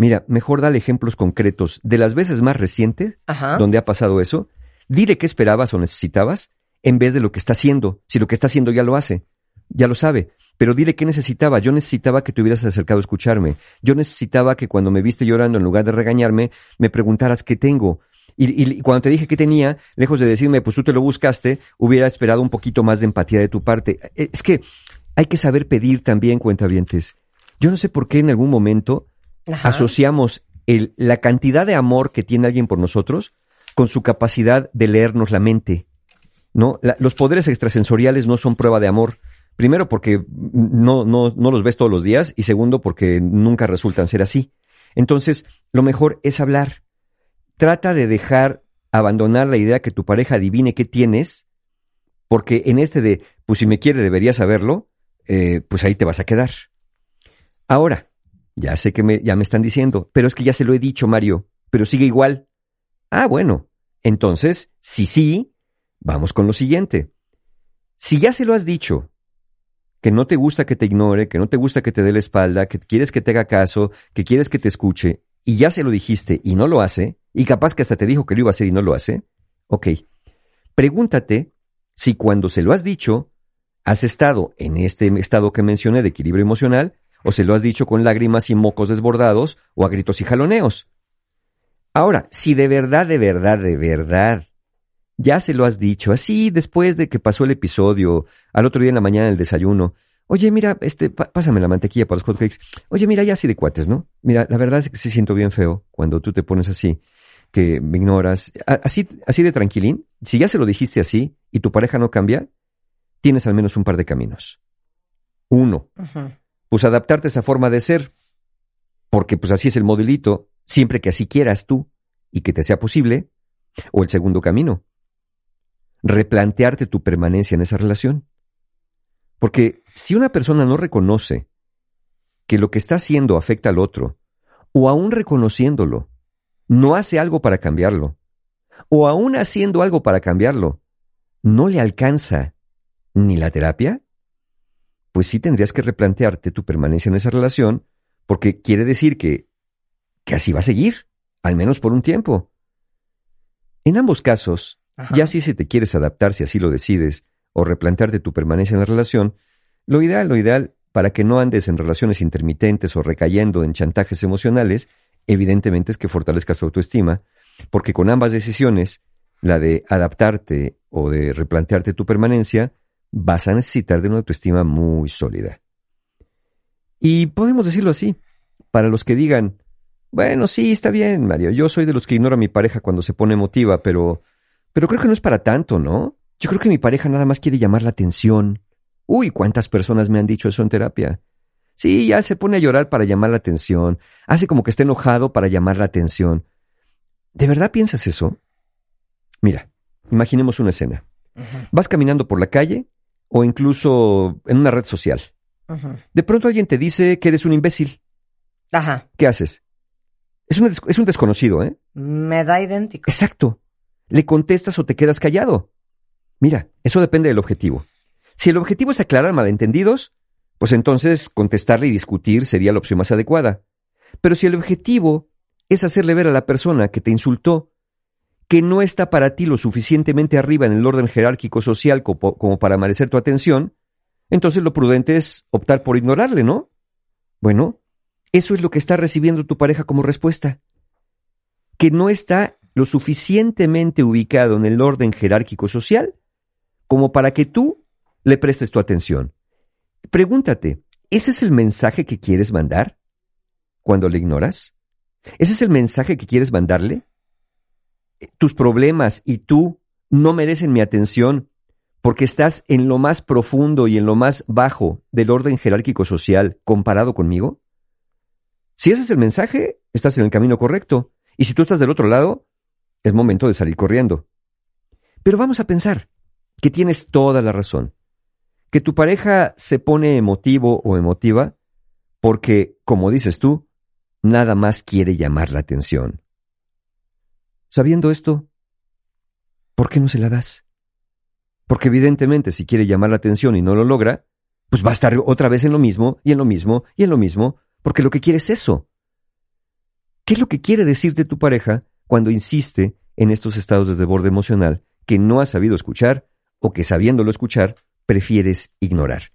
mira, mejor dale ejemplos concretos de las veces más recientes Ajá. donde ha pasado eso. Dile qué esperabas o necesitabas en vez de lo que está haciendo. Si lo que está haciendo ya lo hace, ya lo sabe. Pero dile qué necesitaba. Yo necesitaba que te hubieras acercado a escucharme. Yo necesitaba que cuando me viste llorando, en lugar de regañarme, me preguntaras qué tengo. Y, y cuando te dije qué tenía, lejos de decirme, pues tú te lo buscaste, hubiera esperado un poquito más de empatía de tu parte. Eh, Es que hay que saber pedir también, cuentavientes. Yo no sé por qué en algún momento Asociamos el, la cantidad de amor que tiene alguien por nosotros con su capacidad de leernos la mente. ¿no? Los poderes extrasensoriales no son prueba de amor. Primero porque no, no, no los ves todos los días y segundo porque nunca resultan ser así. Entonces, lo mejor es hablar. Trata de dejar abandonar la idea que tu pareja adivine qué tienes, porque en este de, pues si me quiere debería saberlo, eh, pues ahí te vas a quedar. Ahora, ya sé que me, ya me están diciendo, pero es que ya se lo he dicho, Mario, pero sigue igual. Ah, bueno, entonces, si sí, vamos con lo siguiente. Si ya se lo has dicho, que no te gusta que te ignore, que no te gusta que te dé la espalda, que quieres que te haga caso, que quieres que te escuche, y ya se lo dijiste y no lo hace, y capaz que hasta te dijo que lo iba a hacer y no lo hace, ok, pregúntate si cuando se lo has dicho, has estado en este estado que mencioné de equilibrio emocional, o se lo has dicho con lágrimas y mocos desbordados, o a gritos y jaloneos. Ahora, si de verdad, de verdad, de verdad, ya se lo has dicho, así después de que pasó el episodio, al otro día en la mañana en el desayuno, oye, mira, este, pásame la mantequilla para los hotcakes, oye, mira, ya así de cuates, ¿no? Mira, la verdad es que sí siento bien feo cuando tú te pones así, que me ignoras, así, así de tranquilín, si ya se lo dijiste así y tu pareja no cambia, tienes al menos un par de caminos. Uno, pues adaptarte a esa forma de ser, porque pues así es el modelito, siempre que así quieras tú y que te sea posible, o el segundo camino, replantearte tu permanencia en esa relación. Porque si una persona no reconoce que lo que está haciendo afecta al otro, o aún reconociéndolo, no hace algo para cambiarlo, o aún haciendo algo para cambiarlo, no le alcanza ni la terapia, pues sí tendrías que replantearte tu permanencia en esa relación, porque quiere decir que, que así va a seguir, al menos por un tiempo. En ambos casos, ya si se te quieres adaptar, si así lo decides, o replantearte tu permanencia en la relación, lo ideal, lo ideal, para que no andes en relaciones intermitentes o recayendo en chantajes emocionales, evidentemente es que fortalezcas tu autoestima, porque con ambas decisiones, la de adaptarte o de replantearte tu permanencia, vas a necesitar de una autoestima muy sólida. Y podemos decirlo así, para los que digan, bueno, sí, está bien, Mario, yo soy de los que ignoro a mi pareja cuando se pone emotiva, pero, pero creo que no es para tanto, ¿no? Yo creo que mi pareja nada más quiere llamar la atención. Uy, ¿cuántas personas me han dicho eso en terapia? Sí, ya se pone a llorar para llamar la atención, hace como que está enojado para llamar la atención. ¿De verdad piensas eso? Mira, imaginemos una escena. Vas caminando por la calle o incluso en una red social. De pronto alguien te dice que eres un imbécil. Ajá. ¿Qué haces? Es un, es un desconocido, ¿eh? Me da idéntico. Exacto. ¿Le contestas o te quedas callado? Mira, eso depende del objetivo. Si el objetivo es aclarar malentendidos, pues entonces contestarle y discutir sería la opción más adecuada. Pero si el objetivo es hacerle ver a la persona que te insultó que no está para ti lo suficientemente arriba en el orden jerárquico social como, para merecer tu atención, entonces lo prudente es optar por ignorarle, ¿no? Bueno, eso es lo que está recibiendo tu pareja como respuesta. Que no está lo suficientemente ubicado en el orden jerárquico social como para que tú le prestes tu atención. Pregúntate, ¿ese es el mensaje que quieres mandar cuando le ignoras? ¿Ese es el mensaje que quieres mandarle? Tus problemas y tú no merecen mi atención porque estás en lo más profundo y en lo más bajo del orden jerárquico social comparado conmigo? Si ese es el mensaje, estás en el camino correcto. Y si tú estás del otro lado, es momento de salir corriendo. Pero vamos a pensar que tienes toda la razón. Que tu pareja se pone emotivo o emotiva porque, como dices tú, nada más quiere llamar la atención. Sabiendo esto, ¿por qué no se la das? Porque evidentemente si quiere llamar la atención y no lo logra, pues va a estar otra vez en lo mismo y en lo mismo y en lo mismo, porque lo que quiere es eso. ¿Qué es lo que quiere decirte tu pareja cuando insiste en estos estados de desborde emocional que no has sabido escuchar o que sabiéndolo escuchar prefieres ignorar?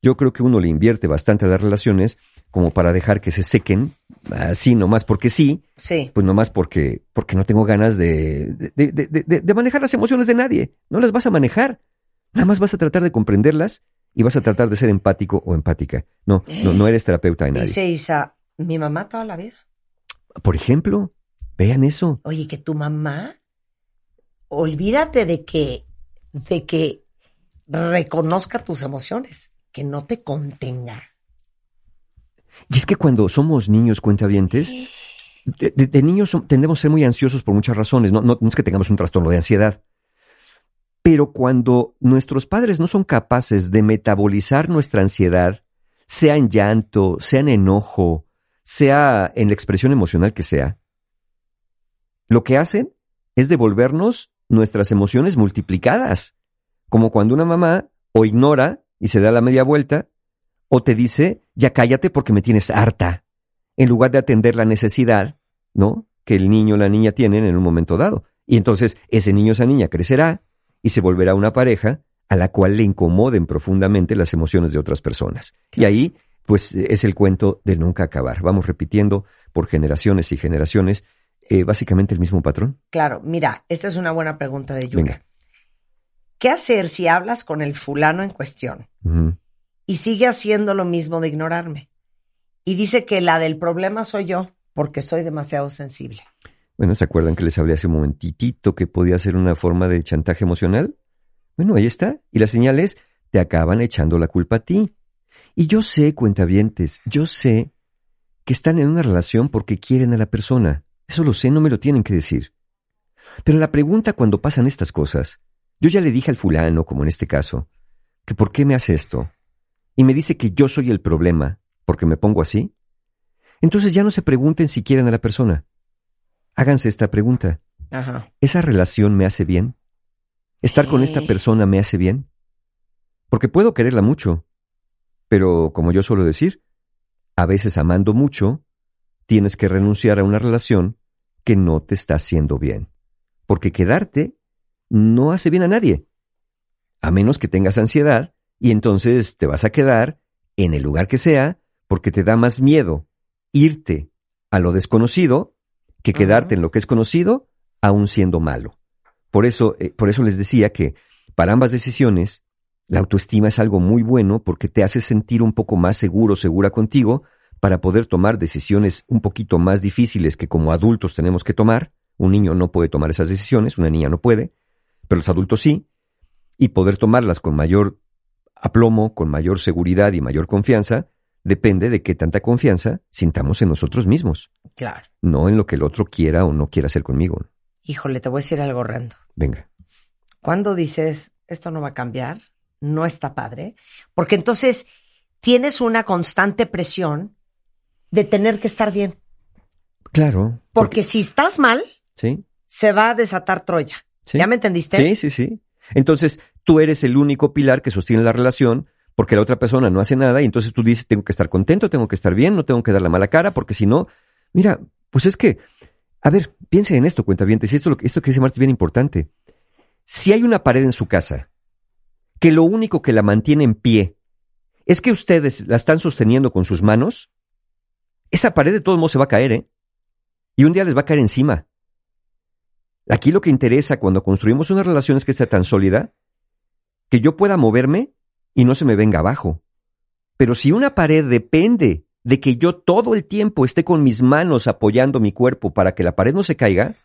Yo creo que uno le invierte bastante a las relaciones como para dejar que se sequen, así nomás porque sí, Sí. pues nomás porque, porque no tengo ganas de, de, de- manejar las emociones de nadie. No las vas a manejar. Nada más vas a tratar de comprenderlas y vas a tratar de ser empático o empática. No, no, no eres terapeuta de nadie. Dice Isa, mi mamá toda la vida. Por ejemplo, vean eso. Oye, que tu mamá, olvídate de que, de que reconozca tus emociones, que no te contenga. Y es que cuando somos niños cuentavientes, de, de- de niños tendemos a ser muy ansiosos por muchas razones. No, no, no es que tengamos un trastorno de ansiedad. Pero cuando nuestros padres no son capaces de metabolizar nuestra ansiedad, sea en llanto, sea en enojo, sea en la expresión emocional que sea, lo que hacen es devolvernos nuestras emociones multiplicadas. Como cuando una mamá o ignora y se da la media vuelta, o te dice, ya cállate porque me tienes harta, en lugar de atender la necesidad, ¿no? Que el niño o la niña tienen en un momento dado. Y entonces ese niño o esa niña crecerá y se volverá una pareja a la cual le incomoden profundamente las emociones de otras personas. Y ahí, pues, es el cuento de nunca acabar. Vamos repitiendo por generaciones y generaciones eh, básicamente el mismo patrón. Claro, mira, esta es una buena pregunta de Yuna. Venga. ¿Qué hacer si hablas con el fulano en cuestión. Y sigue haciendo lo mismo de ignorarme? Y dice que la del problema soy yo, porque soy demasiado sensible. Bueno, ¿se acuerdan que les hablé hace un momentitito que podía ser una forma de chantaje emocional? Bueno, ahí está. Y la señal es, te acaban echando la culpa a ti. Y yo sé, cuentavientes, yo sé que están en una relación porque quieren a la persona. Eso lo sé, no me lo tienen que decir. Pero la pregunta cuando pasan estas cosas, yo ya le dije al fulano, como en este caso, que por qué me hace esto, y me dice que yo soy el problema porque me pongo así, entonces ya no se pregunten si quieren a la persona. Háganse esta pregunta. Ajá. ¿Esa relación me hace bien? ¿Estar con esta persona me hace bien? Porque puedo quererla mucho, pero como yo suelo decir, a veces amando mucho, tienes que renunciar a una relación que no te está haciendo bien. Porque quedarte no hace bien a nadie. A menos que tengas ansiedad y entonces te vas a quedar en el lugar que sea, porque te da más miedo irte a lo desconocido que quedarte en lo que es conocido, aún siendo malo. Por eso, eh, por eso les decía que para ambas decisiones, la autoestima es algo muy bueno porque te hace sentir un poco más seguro, segura contigo, para poder tomar decisiones un poquito más difíciles que como adultos tenemos que tomar. Un niño no puede tomar esas decisiones, una niña no puede, pero los adultos sí, y poder tomarlas con mayor aplomo, con mayor seguridad y mayor confianza, depende de qué tanta confianza sintamos en nosotros mismos. Claro. No en lo que el otro quiera o no quiera hacer conmigo. Híjole, te voy a decir algo horrendo. Venga. Cuando dices, esto no va a cambiar, no está padre, porque entonces tienes una constante presión de tener que estar bien. Claro. Porque, si estás mal, Sí. se va a desatar Troya. Sí. ¿Ya me entendiste? Sí, sí, sí. Entonces, tú eres el único pilar que sostiene la relación porque la otra persona no hace nada y entonces tú dices, tengo que estar contento, tengo que estar bien, no tengo que dar la mala cara porque si no, mira, pues es que, a ver, piense en esto, cuenta bien, esto, esto que dice Marta es bien importante. Si hay una pared en su casa que lo único que la mantiene en pie es que ustedes la están sosteniendo con sus manos, esa pared de todos modos se va a caer, ¿eh? Y un día les va a caer encima. Aquí lo que interesa cuando construimos una relación es que sea tan sólida que yo pueda moverme y no se me venga abajo. Pero si una pared depende de que yo todo el tiempo esté con mis manos apoyando mi cuerpo para que la pared no se caiga,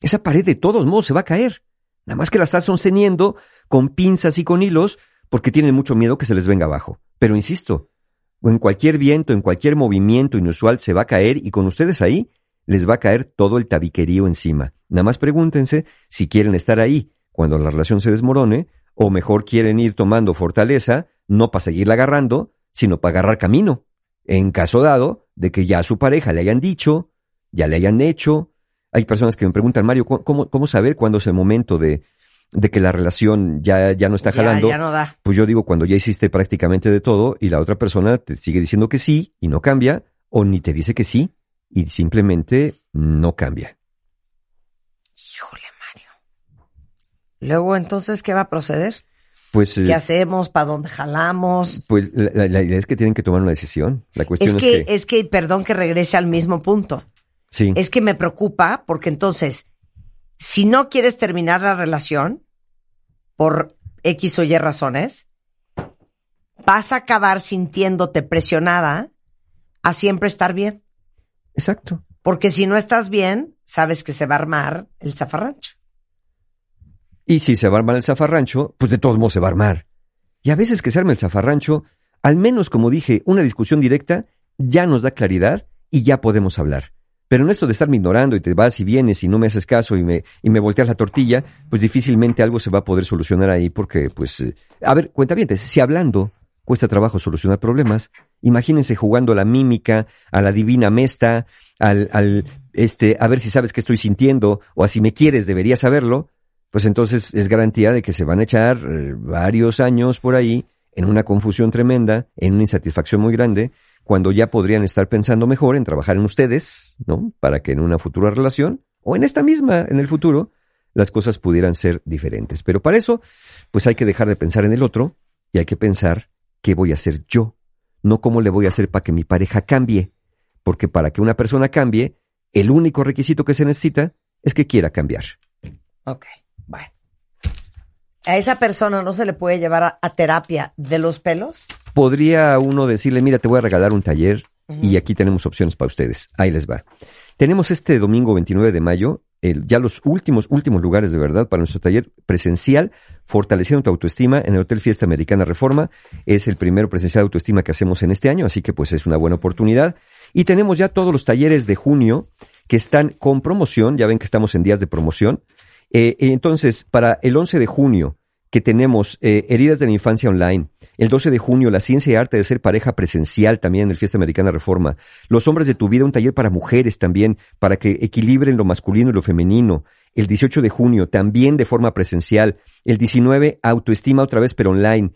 esa pared de todos modos se va a caer. Nada más que la estás sosteniendo con pinzas y con hilos porque tienen mucho miedo que se les venga abajo. Pero insisto, en cualquier viento, en cualquier movimiento inusual se va a caer y con ustedes ahí les va a caer todo el tabiquerío encima. Nada más pregúntense si quieren estar ahí cuando la relación se desmorone o mejor quieren ir tomando fortaleza, no para seguirla agarrando, sino para agarrar camino. En caso dado de que ya a su pareja le hayan dicho, ya le hayan hecho. Hay personas que me preguntan, Mario, ¿cómo- ¿cómo, saber cuándo es el momento de, de que la relación ya, ya no está jalando? ya no da. Pues yo digo, cuando ya hiciste prácticamente de todo y la otra persona te sigue diciendo que sí y no cambia, o ni te dice que sí y simplemente no cambia. Híjole. Luego, entonces, ¿qué va a proceder? Pues, eh, ¿Qué hacemos? ¿Para dónde jalamos? pues la, idea es que tienen que tomar una decisión. La cuestión Es es, que, es que, perdón que regrese al mismo punto. sí, Es que me preocupa porque entonces, si no quieres terminar la relación por X o Y razones, vas a acabar sintiéndote presionada a siempre estar bien. exacto. Porque si no estás bien, sabes que se va a armar el zafarrancho. Y si se va a armar el zafarrancho, pues de todos modos se va a armar. Y a veces que se arme el zafarrancho, al menos como dije, una discusión directa ya nos da claridad y ya podemos hablar. Pero en esto de estarme ignorando y te vas y vienes y no me haces caso y me, y me volteas la tortilla, pues difícilmente algo se va a poder solucionar ahí porque, pues, eh, a ver, cuenta bien, si hablando cuesta trabajo solucionar problemas, imagínense jugando a la mímica, a la divina mesta, al, este, a ver si sabes qué estoy sintiendo o a si me quieres deberías saberlo, pues entonces es garantía de que se van a echar eh, varios años por ahí en una confusión tremenda, en una insatisfacción muy grande, cuando ya podrían estar pensando mejor en trabajar en ustedes, ¿no? Para que en una futura relación, o en esta misma, en el futuro, las cosas pudieran ser diferentes. Pero para eso, pues hay que dejar de pensar en el otro y hay que pensar qué voy a hacer yo, no cómo le voy a hacer para que mi pareja cambie. Porque para que una persona cambie, el único requisito que se necesita es que quiera cambiar. Ok, bueno. ¿A esa persona no se le puede llevar a, a terapia de los pelos? podría uno decirle, mira, te voy a regalar un taller y aquí tenemos opciones para ustedes. Ahí les va. Tenemos este domingo 29 de mayo, el- ya los últimos, últimos lugares de verdad para nuestro taller presencial, Fortaleciendo tu autoestima en el Hotel Fiesta Americana Reforma. Es el primero presencial de autoestima que hacemos en este año, así que pues es una buena oportunidad. Y tenemos ya todos los talleres de junio que están con promoción, ya ven que estamos en días de promoción. Eh, entonces, para el 11 de junio, que tenemos eh, Heridas de la Infancia Online. El 12 de junio, La Ciencia y Arte de Ser Pareja Presencial también en el Fiesta Americana Reforma. Los Hombres de tu Vida, un taller para mujeres también, para que equilibren lo masculino y lo femenino. El 18 de junio, también de forma presencial. El 19, Autoestima otra vez, pero online.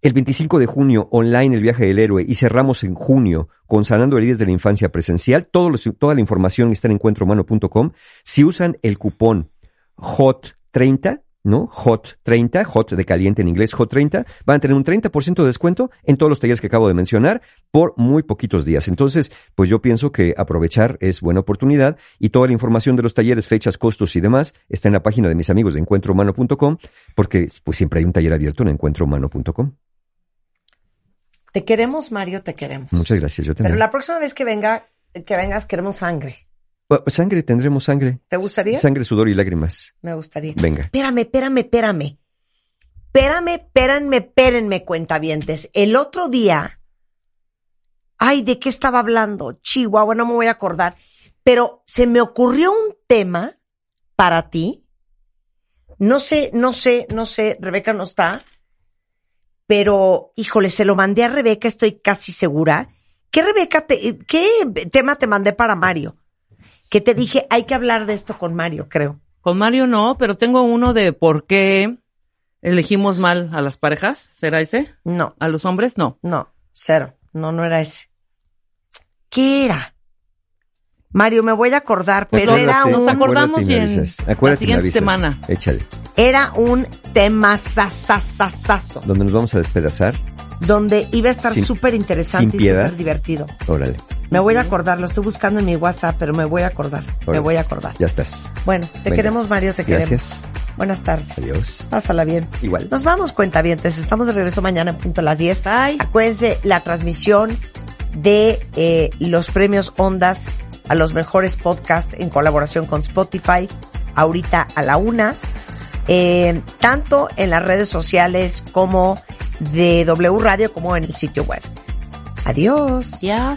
El 25 de junio, online el viaje del héroe. Y cerramos en junio con Sanando Heridas de la Infancia Presencial. Toda la información está en encuentrohumano.com. Si usan el cupón HOT30, ¿no? Hot 30, hot de caliente en inglés, hot 30, van a tener un 30% de descuento en todos los talleres que acabo de mencionar por muy poquitos días. Entonces, pues yo pienso que aprovechar es buena oportunidad y toda la información de los talleres, fechas, costos y demás está en la página de mis amigos de encuentrohumano.com porque pues siempre hay un taller abierto en encuentrohumano.com. Te queremos, Mario, te queremos. Muchas gracias, yo también. Pero la próxima vez que venga, que vengas, queremos sangre. Bueno, Sangre, tendremos sangre. ¿Te gustaría? Sangre, sudor y lágrimas. Me gustaría. Venga. Espérame, espérame, espérame. Espérame, espérenme, espérenme, cuentavientes. El otro día. Ay, ¿de qué estaba hablando? Chihuahua, no me voy a acordar. Pero se me ocurrió un tema para ti. No sé, no sé, no sé, Rebeca no está. Pero, híjole, se lo mandé a Rebeca, estoy casi segura. ¿Qué Rebeca te, qué tema te mandé para Mario? Que te dije, hay que hablar de esto con Mario, creo. Con Mario no, pero tengo uno de por qué elegimos mal a las parejas. ¿Será ese? No. ¿A los hombres? No. No, cero. No, no era ese. ¿Qué era? Mario, me voy a acordar, pero era un... acordamos acuérdate y en la siguiente semana. Échale. Era un tema sasasasazo, Donde nos vamos a despedazar. donde iba a estar súper interesante sin y piedad. súper divertido. Órale. Me voy a acordar, lo estoy buscando en mi WhatsApp, pero me voy a acordar. Me voy a acordar. Ya estás. Bueno, te Venga. queremos, Mario, te Gracias. queremos. Buenas tardes. Adiós. Pásala bien. Igual. Nos vamos, cuentavientes. Estamos de regreso mañana en punto a las 10. Bye. Acuérdense la transmisión de eh, los premios Ondas a los mejores podcasts en colaboración con Spotify, ahorita a la una, eh, tanto en las redes sociales como de W Radio como en el sitio web. Adiós. Ya.